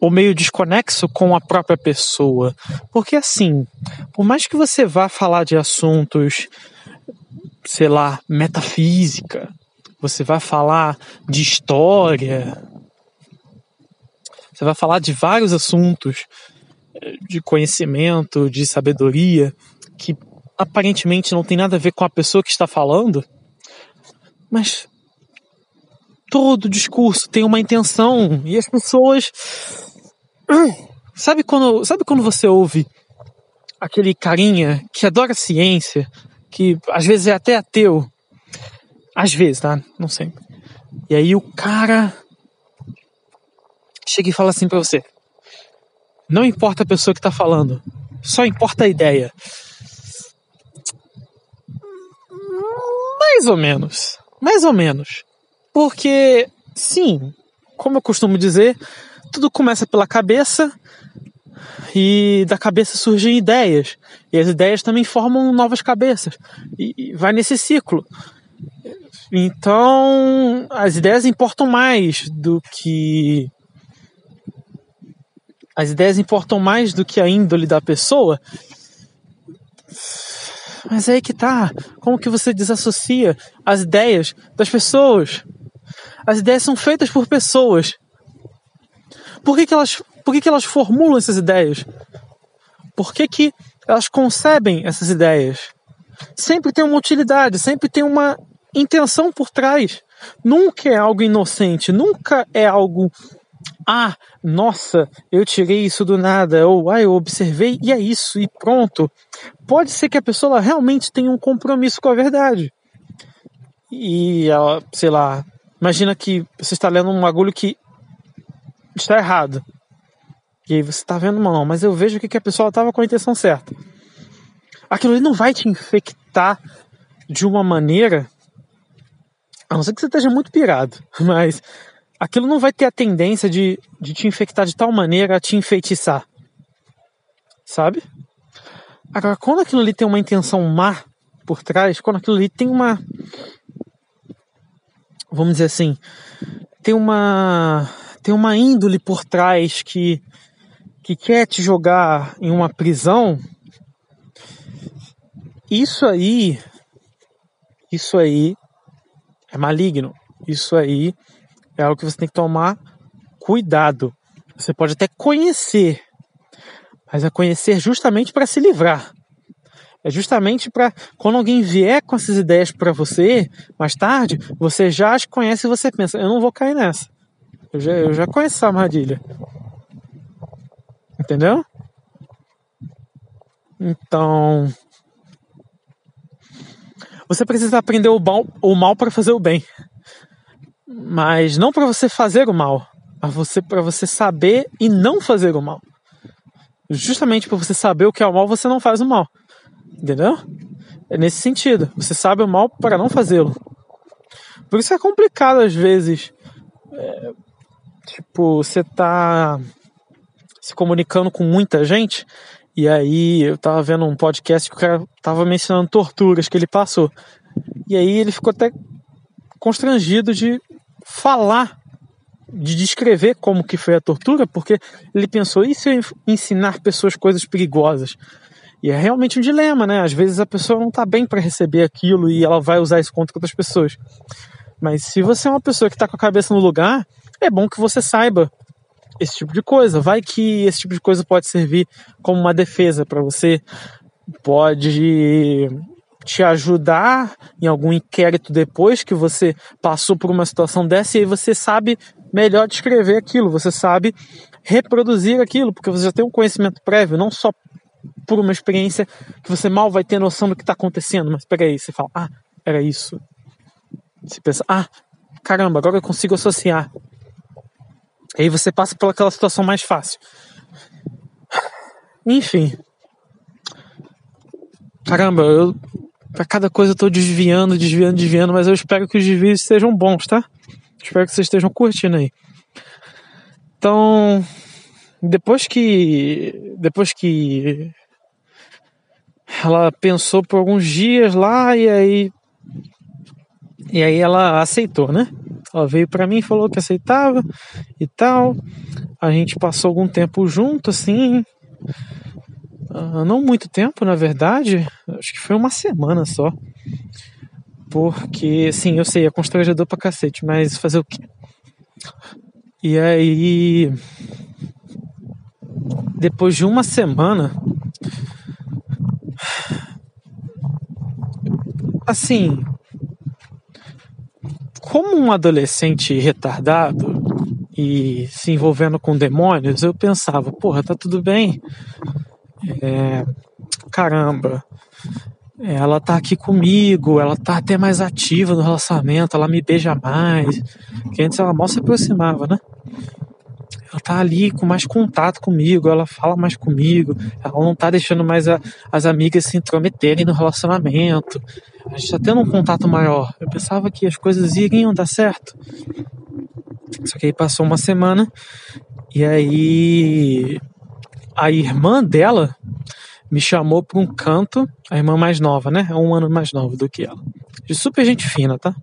ou meio desconexo com a própria pessoa. Porque assim, por mais que você vá falar de assuntos, sei lá, metafísica, você vai falar de história, você vai falar de vários assuntos de conhecimento, de sabedoria, que aparentemente não tem nada a ver com a pessoa que está falando, mas todo discurso tem uma intenção e as pessoas sabe quando sabe quando você ouve aquele carinha que adora ciência, que às vezes é até ateu, às vezes, tá? Não sempre. E aí o cara chega e fala assim para você: não importa a pessoa que está falando, só importa a ideia. Mais ou menos, mais ou menos, porque sim, como eu costumo dizer, tudo começa pela cabeça e da cabeça surgem ideias e as ideias também formam novas cabeças e vai nesse ciclo. Então, as ideias importam mais do que. As ideias importam mais do que a índole da pessoa. Mas aí que tá. Como que você desassocia as ideias das pessoas? As ideias são feitas por pessoas. Por que, que, elas, por que, que elas formulam essas ideias? Por que, que elas concebem essas ideias? Sempre tem uma utilidade, sempre tem uma intenção por trás. Nunca é algo inocente, nunca é algo. Ah, nossa, eu tirei isso do nada, ou ah, eu observei e é isso, e pronto. Pode ser que a pessoa realmente tenha um compromisso com a verdade. E ela, sei lá, imagina que você está lendo um bagulho que está errado. E aí você está vendo, não, mas eu vejo que a pessoa estava com a intenção certa. Aquilo ali não vai te infectar de uma maneira a não ser que você esteja muito pirado, mas aquilo não vai ter a tendência de, de te infectar de tal maneira a te enfeitiçar. Sabe? Agora, quando aquilo ali tem uma intenção má por trás, quando aquilo ali tem uma. Vamos dizer assim. Tem uma. Tem uma índole por trás que. que quer te jogar em uma prisão. Isso aí. Isso aí é maligno. Isso aí é algo que você tem que tomar cuidado. Você pode até conhecer, mas é conhecer justamente para se livrar. É justamente para quando alguém vier com essas ideias para você mais tarde, você já as conhece e você pensa: eu não vou cair nessa. Eu já, eu já conheço essa armadilha. Entendeu? Então, você precisa aprender o mal, o mal para fazer o bem. Mas não para você fazer o mal, mas você para você saber e não fazer o mal. Justamente por você saber o que é o mal, você não faz o mal. Entendeu? É nesse sentido. Você sabe o mal para não fazê-lo. Por isso é complicado às vezes. É, tipo, você tá se comunicando com muita gente e aí eu tava vendo um podcast que o cara tava mencionando torturas que ele passou. E aí ele ficou até constrangido de falar, de descrever como que foi a tortura, porque ele pensou, e se eu ensinar pessoas coisas perigosas? E é realmente um dilema, né? Às vezes a pessoa não tá bem para receber aquilo e ela vai usar isso contra outras pessoas. Mas se você é uma pessoa que tá com a cabeça no lugar, é bom que você saiba esse tipo de coisa. Vai que esse tipo de coisa pode servir como uma defesa para você, pode te ajudar em algum inquérito depois que você passou por uma situação dessa e aí você sabe melhor descrever aquilo, você sabe reproduzir aquilo, porque você já tem um conhecimento prévio, não só por uma experiência que você mal vai ter noção do que está acontecendo, mas peraí, você fala, ah, era isso. Você pensa, ah, caramba, agora eu consigo associar. Aí você passa por aquela situação mais fácil. Enfim. caramba, eu para cada coisa eu tô desviando, desviando, desviando, mas eu espero que os desvios sejam bons, tá? Espero que vocês estejam curtindo aí. Então, depois que depois que ela pensou por alguns dias lá e aí e aí ela aceitou, né? Ela veio para mim falou que aceitava e tal. A gente passou algum tempo junto, assim. Uh, não muito tempo, na verdade. Acho que foi uma semana só. Porque, sim, eu sei, é constrangedor pra cacete, mas fazer o quê? E aí. Depois de uma semana. Assim, como um adolescente retardado e se envolvendo com demônios, eu pensava, porra, tá tudo bem. É, caramba, ela tá aqui comigo, ela tá até mais ativa no relacionamento, ela me beija mais. Que antes ela mal se aproximava, né? Tá ali com mais contato comigo, ela fala mais comigo, ela não tá deixando mais a, as amigas se intrometerem no relacionamento. A gente tá tendo um contato maior. Eu pensava que as coisas iriam dar certo. Só que aí passou uma semana e aí a irmã dela me chamou para um canto, a irmã mais nova, né? É um ano mais nova do que ela. De super gente fina, tá?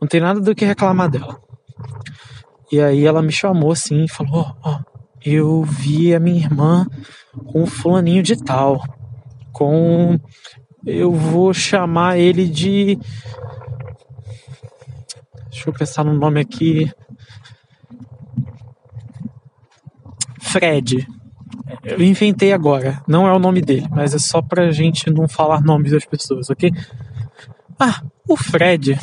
Não tem nada do que reclamar dela. E aí ela me chamou assim e falou: Ó, oh, eu vi a minha irmã com um fulaninho de tal. Com. Eu vou chamar ele de. Deixa eu pensar no nome aqui. Fred. Eu inventei agora. Não é o nome dele, mas é só pra gente não falar nomes das pessoas, ok? Ah, o Fred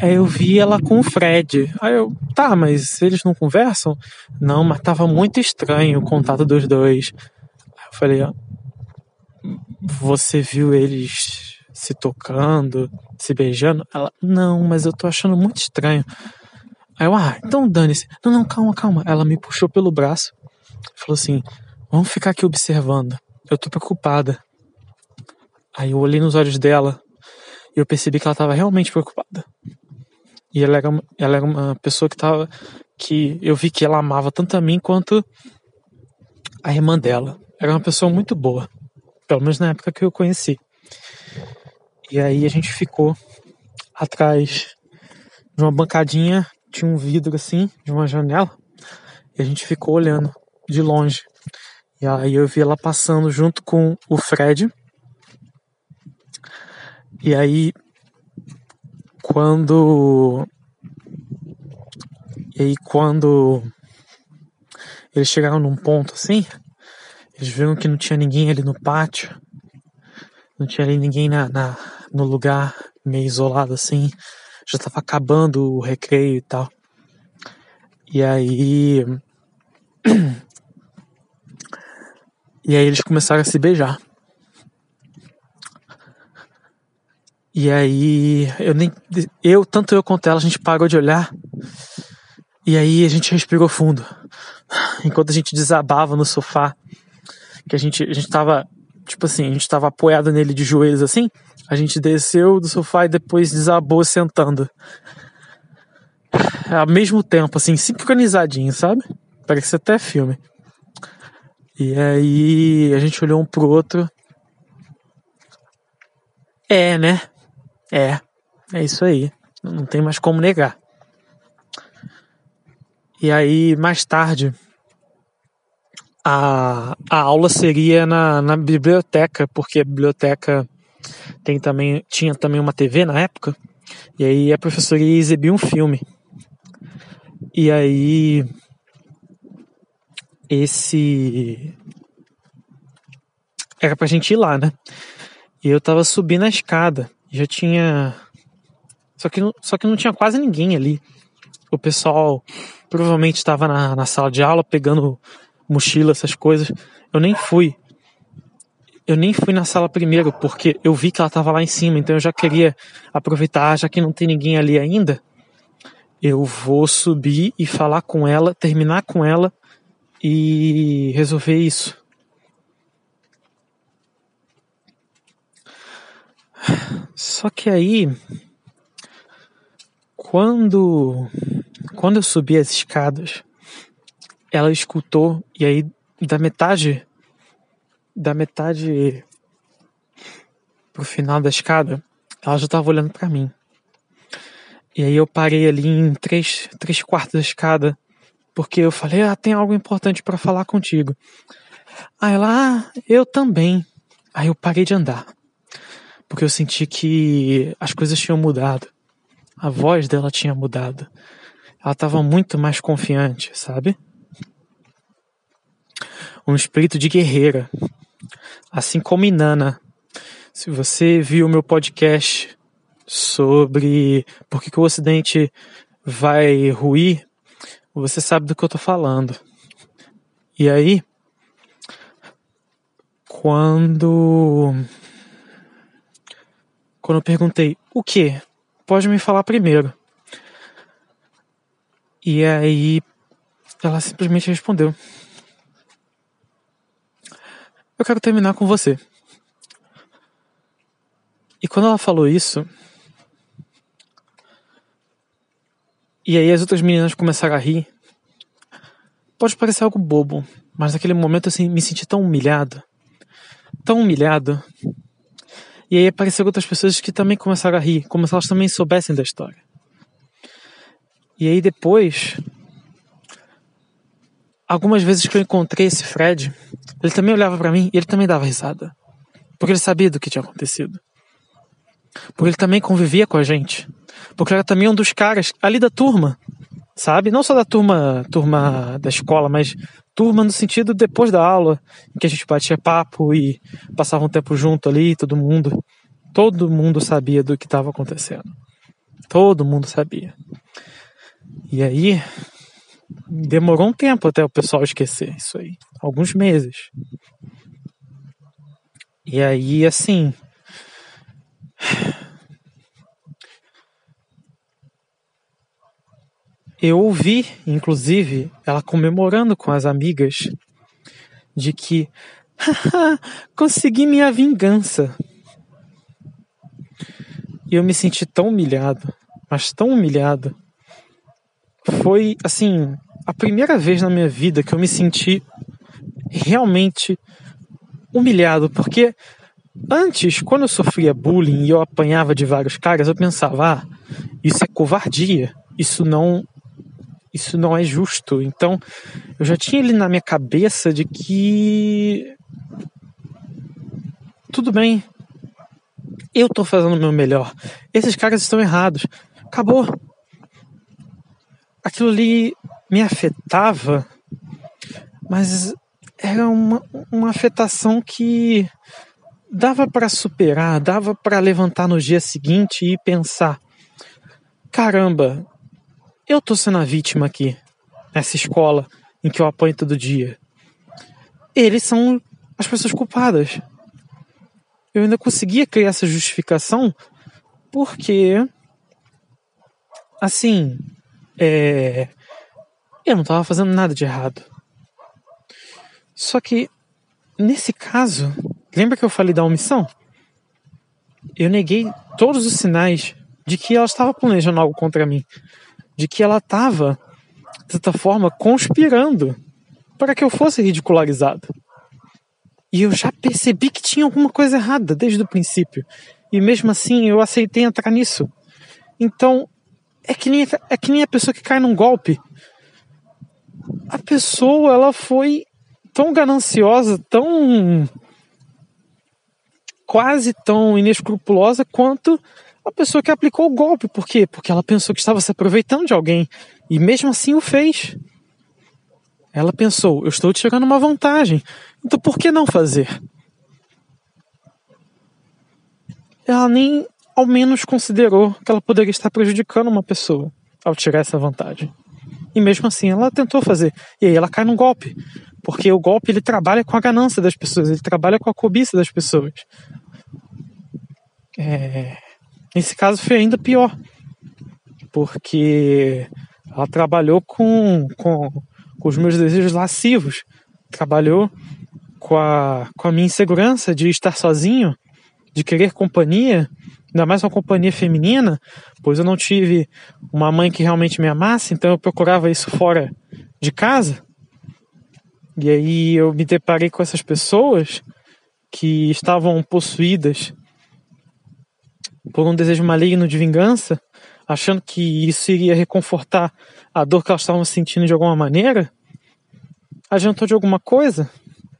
Aí eu vi ela com o Fred. Aí eu, tá, mas eles não conversam? Não, mas tava muito estranho o contato dos dois. Aí eu falei, você viu eles se tocando, se beijando? Ela, não, mas eu tô achando muito estranho. Aí eu, ah, então dane-se. Não, não, calma, calma. Ela me puxou pelo braço, falou assim: vamos ficar aqui observando. Eu tô preocupada. Aí eu olhei nos olhos dela e eu percebi que ela estava realmente preocupada. E ela era, ela era uma pessoa que tava. que eu vi que ela amava tanto a mim quanto a irmã dela. Era uma pessoa muito boa. Pelo menos na época que eu conheci. E aí a gente ficou atrás de uma bancadinha, tinha um vidro assim, de uma janela, e a gente ficou olhando de longe. E aí eu vi ela passando junto com o Fred. E aí quando e aí quando eles chegaram num ponto assim, eles viram que não tinha ninguém ali no pátio, não tinha ali ninguém na, na no lugar meio isolado assim, já estava acabando o recreio e tal. E aí e aí eles começaram a se beijar. E aí, eu nem. Eu, tanto eu quanto ela, a gente parou de olhar. E aí a gente respirou fundo. Enquanto a gente desabava no sofá. Que a gente, a gente tava. Tipo assim, a gente tava apoiado nele de joelhos assim. A gente desceu do sofá e depois desabou sentando. Ao mesmo tempo, assim, sincronizadinho, sabe? Parece até filme. E aí a gente olhou um pro outro. É, né? É, é isso aí. Não tem mais como negar. E aí, mais tarde, a, a aula seria na, na biblioteca, porque a biblioteca tem também, tinha também uma TV na época, e aí a professora ia exibir um filme. E aí, esse. Era pra gente ir lá, né? E eu tava subindo a escada já tinha. Só que, só que não tinha quase ninguém ali. O pessoal provavelmente estava na, na sala de aula pegando mochila, essas coisas. Eu nem fui. Eu nem fui na sala primeiro, porque eu vi que ela estava lá em cima, então eu já queria aproveitar, já que não tem ninguém ali ainda. Eu vou subir e falar com ela, terminar com ela e resolver isso. Só que aí, quando, quando eu subi as escadas, ela escutou e aí da metade, da metade pro final da escada, ela já estava olhando para mim. E aí eu parei ali em três, três quartos da escada, porque eu falei, ah, tem algo importante para falar contigo. Aí ela, ah, eu também. Aí eu parei de andar, porque eu senti que as coisas tinham mudado. A voz dela tinha mudado. Ela estava muito mais confiante, sabe? Um espírito de guerreira, assim como Inanna. Se você viu meu podcast sobre por que, que o Ocidente vai ruir, você sabe do que eu tô falando. E aí, quando quando eu perguntei o que, pode me falar primeiro. E aí ela simplesmente respondeu: Eu quero terminar com você. E quando ela falou isso, e aí as outras meninas começaram a rir, pode parecer algo bobo, mas naquele momento assim, me senti tão humilhado, tão humilhado. E aí apareceram outras pessoas que também começaram a rir, como se elas também soubessem da história. E aí depois, algumas vezes que eu encontrei esse Fred, ele também olhava para mim e ele também dava risada, porque ele sabia do que tinha acontecido. Porque ele também convivia com a gente. Porque era também um dos caras ali da turma, sabe? Não só da turma, turma da escola, mas turma no sentido depois da aula, em que a gente batia papo e passava um tempo junto ali, todo mundo. Todo mundo sabia do que estava acontecendo. Todo mundo sabia. E aí, demorou um tempo até o pessoal esquecer isso aí. Alguns meses. E aí, assim, eu ouvi, inclusive, ela comemorando com as amigas de que consegui minha vingança. E eu me senti tão humilhado, mas tão humilhado. Foi assim, a primeira vez na minha vida que eu me senti realmente humilhado, porque Antes, quando eu sofria bullying e eu apanhava de vários caras, eu pensava, ah, isso é covardia, isso não isso não é justo. Então, eu já tinha ele na minha cabeça de que tudo bem. Eu tô fazendo o meu melhor. Esses caras estão errados. Acabou. Aquilo ali me afetava, mas era uma, uma afetação que dava para superar, dava para levantar no dia seguinte e pensar: caramba, eu tô sendo a vítima aqui, nessa escola em que eu apanho todo dia. Eles são as pessoas culpadas. Eu ainda conseguia criar essa justificação porque, assim, é, eu não estava fazendo nada de errado. Só que, nesse caso, Lembra que eu falei da omissão? Eu neguei todos os sinais de que ela estava planejando algo contra mim, de que ela estava, de certa forma, conspirando para que eu fosse ridicularizado. E eu já percebi que tinha alguma coisa errada desde o princípio. E mesmo assim eu aceitei entrar nisso. Então, é que nem, é que nem a pessoa que cai num golpe. A pessoa, ela foi tão gananciosa, tão quase tão inescrupulosa quanto a pessoa que aplicou o golpe. Por quê? Porque ela pensou que estava se aproveitando de alguém e mesmo assim o fez. Ela pensou: eu estou tirando uma vantagem, então por que não fazer? Ela nem ao menos considerou que ela poderia estar prejudicando uma pessoa ao tirar essa vantagem. E mesmo assim ela tentou fazer. E aí ela cai num golpe. Porque o golpe ele trabalha com a ganância das pessoas, ele trabalha com a cobiça das pessoas. É, nesse caso foi ainda pior, porque ela trabalhou com, com, com os meus desejos lascivos, trabalhou com a, com a minha insegurança de estar sozinho, de querer companhia, ainda mais uma companhia feminina, pois eu não tive uma mãe que realmente me amasse, então eu procurava isso fora de casa. E aí eu me deparei com essas pessoas que estavam possuídas por um desejo maligno de vingança, achando que isso iria reconfortar a dor que elas estavam sentindo de alguma maneira. Adiantou de alguma coisa?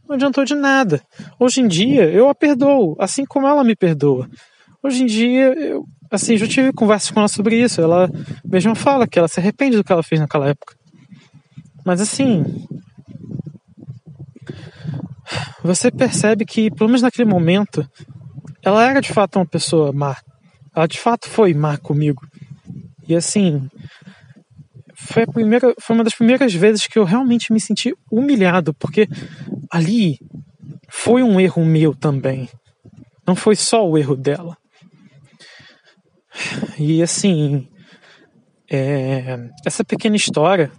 Não adiantou de nada. Hoje em dia eu a perdoo, assim como ela me perdoa. Hoje em dia, eu, assim, já tive conversas com ela sobre isso. Ela mesma fala que ela se arrepende do que ela fez naquela época. Mas assim, você percebe que, pelo menos naquele momento, ela era de fato uma pessoa má. Ela de fato foi má comigo. E assim, foi a primeira, foi uma das primeiras vezes que eu realmente me senti humilhado, porque ali foi um erro meu também. Não foi só o erro dela. E assim, é, essa pequena história,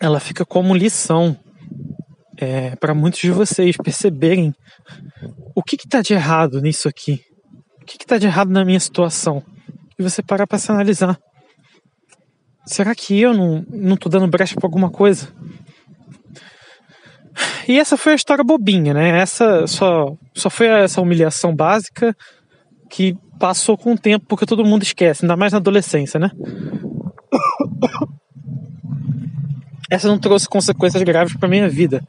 ela fica como lição é, para muitos de vocês perceberem o que está de errado nisso aqui, que está de errado na minha situação, e você parar para se analisar. Será que eu não, não tô dando brecha para alguma coisa? E essa foi a história bobinha, né? Essa só, só foi essa humilhação básica que passou com o tempo porque todo mundo esquece, ainda mais na adolescência, né? Essa não trouxe consequências graves para minha vida.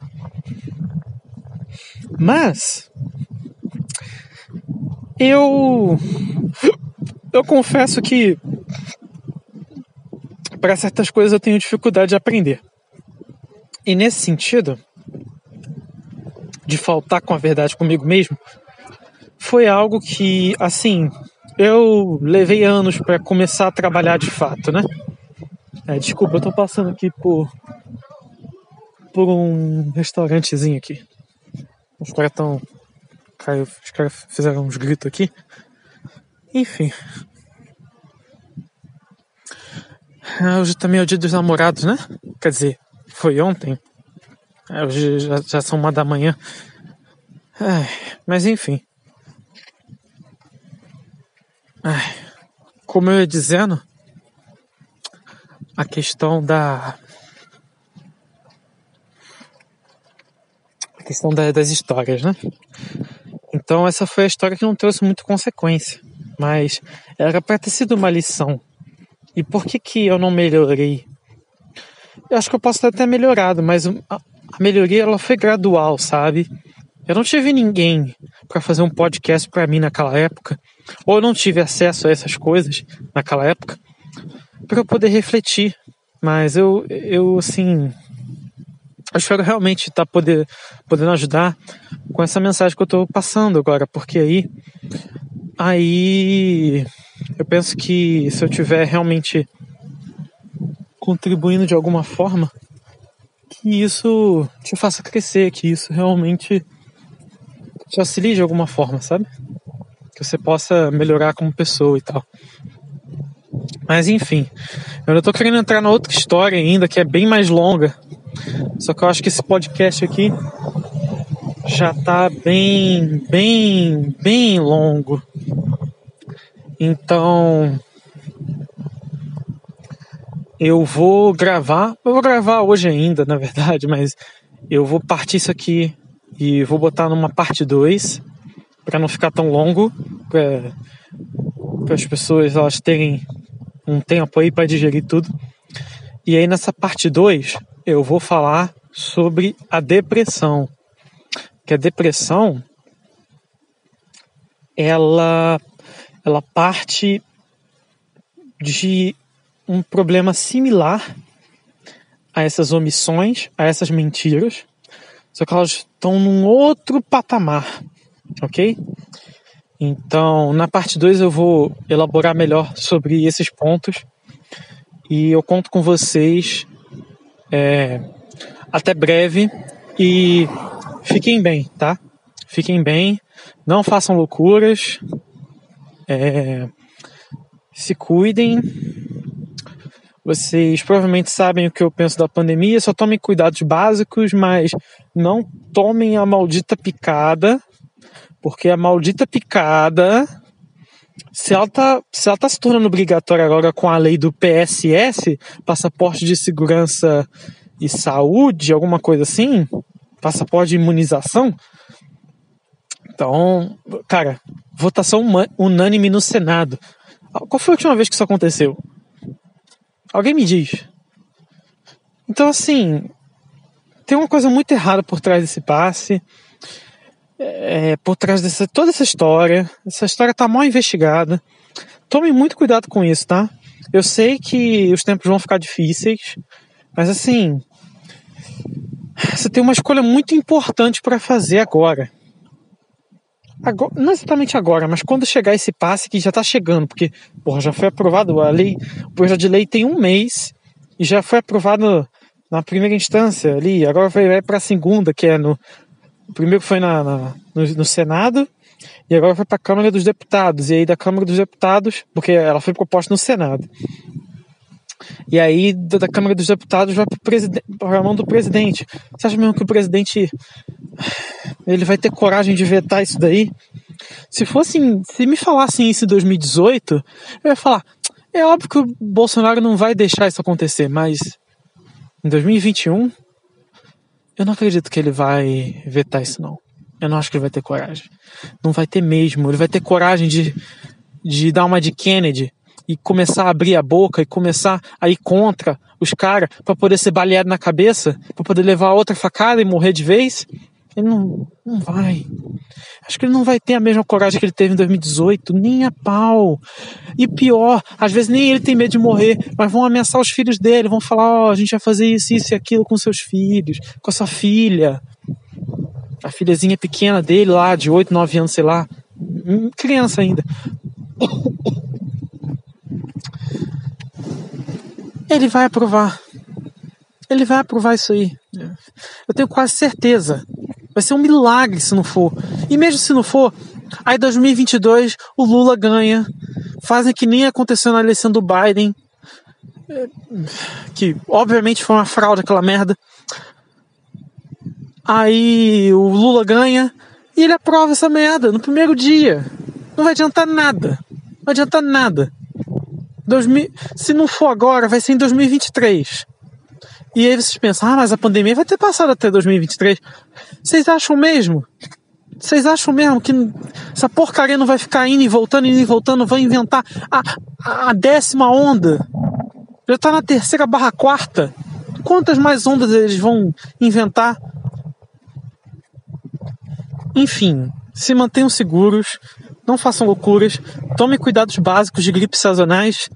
Mas eu eu confesso que para certas coisas eu tenho dificuldade de aprender. E nesse sentido, de faltar com a verdade comigo mesmo, foi algo que, assim, eu levei anos para começar a trabalhar de fato, né? É, desculpa, eu tô passando aqui por por um restaurantezinho aqui. Os caras estão. Os caras fizeram uns gritos aqui. Enfim. Ah, hoje também é o dia dos namorados, né? Quer dizer, foi ontem. É, hoje já, já são uma da manhã. Ai, mas enfim. Ai, como eu ia dizendo, a questão da a questão da, das histórias, né? Então essa foi a história que não trouxe muita consequência, mas era para ter sido uma lição. E por que que eu não melhorei? Eu acho que eu posso ter até melhorado, mas a, melhoria ela foi gradual, sabe? Eu não tive ninguém para fazer um podcast para mim naquela época, ou eu não tive acesso a essas coisas naquela época, para eu poder refletir. Mas eu, eu assim, eu espero realmente estar tá poder, podendo ajudar com essa mensagem que eu estou passando agora, porque aí, aí eu penso que se eu tiver realmente contribuindo de alguma forma, que isso te faça crescer, que isso realmente te auxilie de alguma forma, sabe? Que você possa melhorar como pessoa e tal. Mas enfim, eu tô querendo entrar na outra história ainda, que é bem mais longa, só que eu acho que esse podcast aqui já tá bem, bem, bem longo. Então eu vou gravar, eu vou gravar hoje ainda, na verdade, mas eu vou partir isso aqui e vou botar numa parte 2 para não ficar tão longo, para as pessoas elas terem um tempo aí para digerir tudo. E aí nessa parte 2 eu vou falar sobre a depressão. Que a depressão ela ela parte de um problema similar a essas omissões, a essas mentiras, só que elas estão num outro patamar, ok? Então, na parte 2 eu vou elaborar melhor sobre esses pontos e eu conto com vocês é, até breve e fiquem bem, tá? Fiquem bem, não façam loucuras, é, se cuidem. Vocês provavelmente sabem o que eu penso da pandemia, só tomem cuidados básicos, mas não tomem a maldita picada, porque a maldita picada se ela tá, se ela tá se tornando obrigatória agora com a lei do PSS, passaporte de segurança e saúde, alguma coisa assim, passaporte de imunização. Então, cara, votação unânime no Senado. Qual foi a última vez que isso aconteceu? Alguém me diz. Então, assim, tem uma coisa muito errada por trás desse passe é, por trás de toda essa história. Essa história tá mal investigada. Tome muito cuidado com isso, tá? Eu sei que os tempos vão ficar difíceis, mas assim, você tem uma escolha muito importante para fazer agora. agora. Não exatamente agora, mas quando chegar esse passe que já está chegando, porque porra, já foi aprovado a lei, o projeto de lei tem um mês e já foi aprovado na primeira instância ali, agora vai para a segunda, que é no, o primeiro foi na, na no, no, Senado e agora foi para a Câmara dos Deputados. E aí da Câmara dos Deputados, porque ela foi proposta no Senado. E aí da, Câmara dos Deputados vai para a mão do presidente. Você acha mesmo que o presidente ele vai ter coragem de vetar isso daí? Se fosse, se me falassem isso em 2018, eu ia falar, é óbvio que o Bolsonaro não vai deixar isso acontecer, mas em 2021 eu não acredito que ele vai vetar isso, não. Eu não acho que ele vai ter coragem. Não vai ter mesmo. Ele vai ter coragem de, de dar uma de Kennedy e começar a abrir a boca e começar a ir contra os caras para poder ser baleado na cabeça, para poder levar outra facada e morrer de vez. Ele não, não vai. Acho que ele não vai ter a mesma coragem que ele teve em 2018, nem a pau. E pior, às vezes nem ele tem medo de morrer, mas vão ameaçar os filhos dele, vão falar: Ó, oh, a gente vai fazer isso, isso e aquilo com seus filhos, com a sua filha. A filhazinha pequena dele lá, de 8, 9 anos, sei lá. Hum, criança ainda. Ele vai aprovar. Ele vai aprovar isso aí. Eu tenho quase certeza. Vai ser um milagre se não for. E mesmo se não for, aí 2022 o Lula ganha. Fazem que nem aconteceu na eleição do Biden. Que obviamente foi uma fraude aquela merda. Aí o Lula ganha e ele aprova essa merda no primeiro dia. Não vai adiantar nada. Não vai adiantar nada. 2000, se não for agora, vai ser em 2023. E vocês pensam, ah, mas a pandemia vai ter passado até 2023. Vocês acham mesmo? Vocês acham mesmo que essa porcaria não vai ficar indo e voltando, indo e voltando, vai inventar a, a décima onda? Já tá na terceira barra quarta. Quantas mais ondas eles vão inventar? Enfim, se mantenham seguros, não façam loucuras, tomem cuidados básicos de gripes sazonais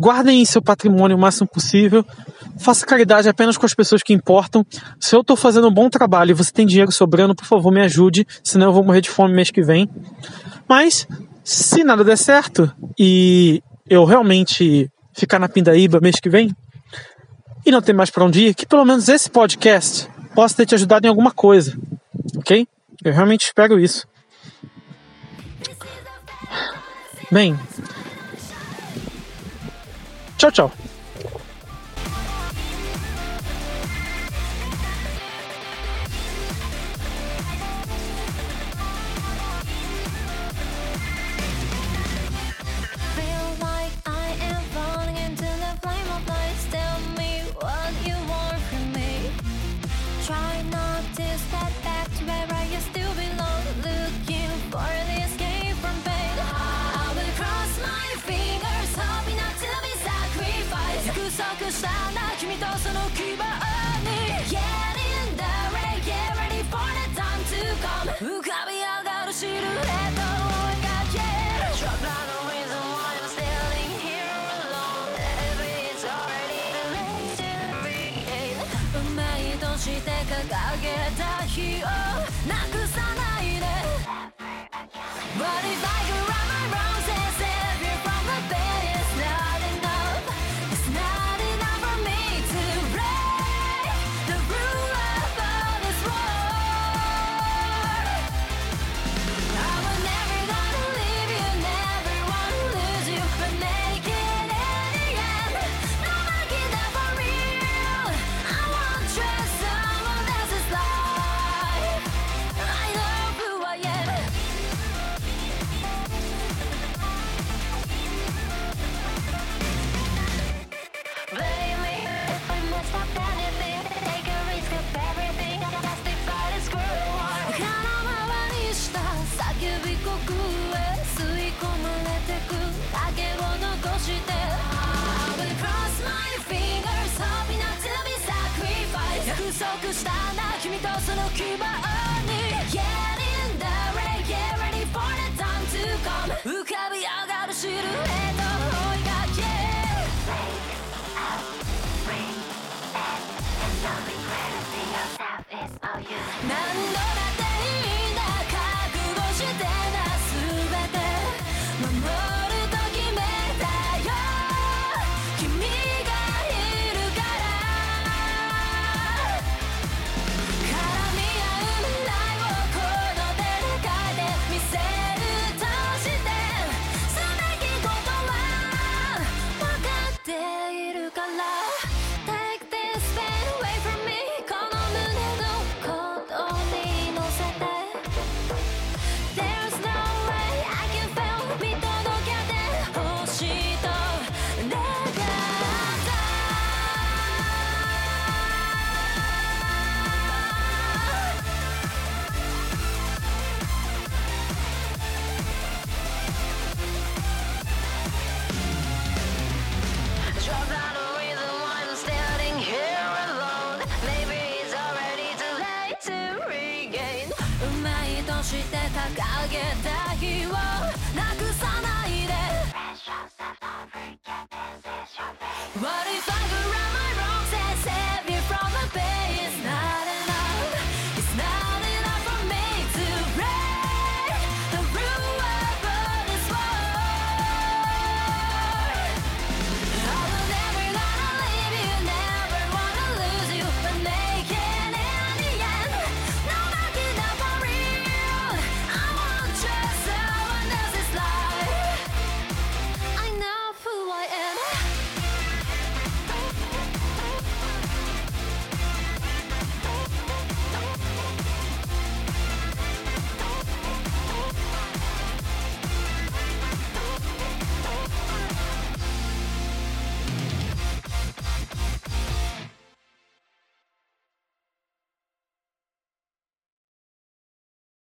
Guardem seu patrimônio o máximo possível. Faça caridade apenas com as pessoas que importam. Se eu estou fazendo um bom trabalho e você tem dinheiro sobrando, por favor, me ajude, senão eu vou morrer de fome mês que vem. Mas, se nada der certo e eu realmente ficar na pindaíba mês que vem e não ter mais para onde ir, que pelo menos esse podcast possa ter te ajudado em alguma coisa, ok? Eu realmente espero isso. Bem, Tchau, tchau.
さな君とその牙 office.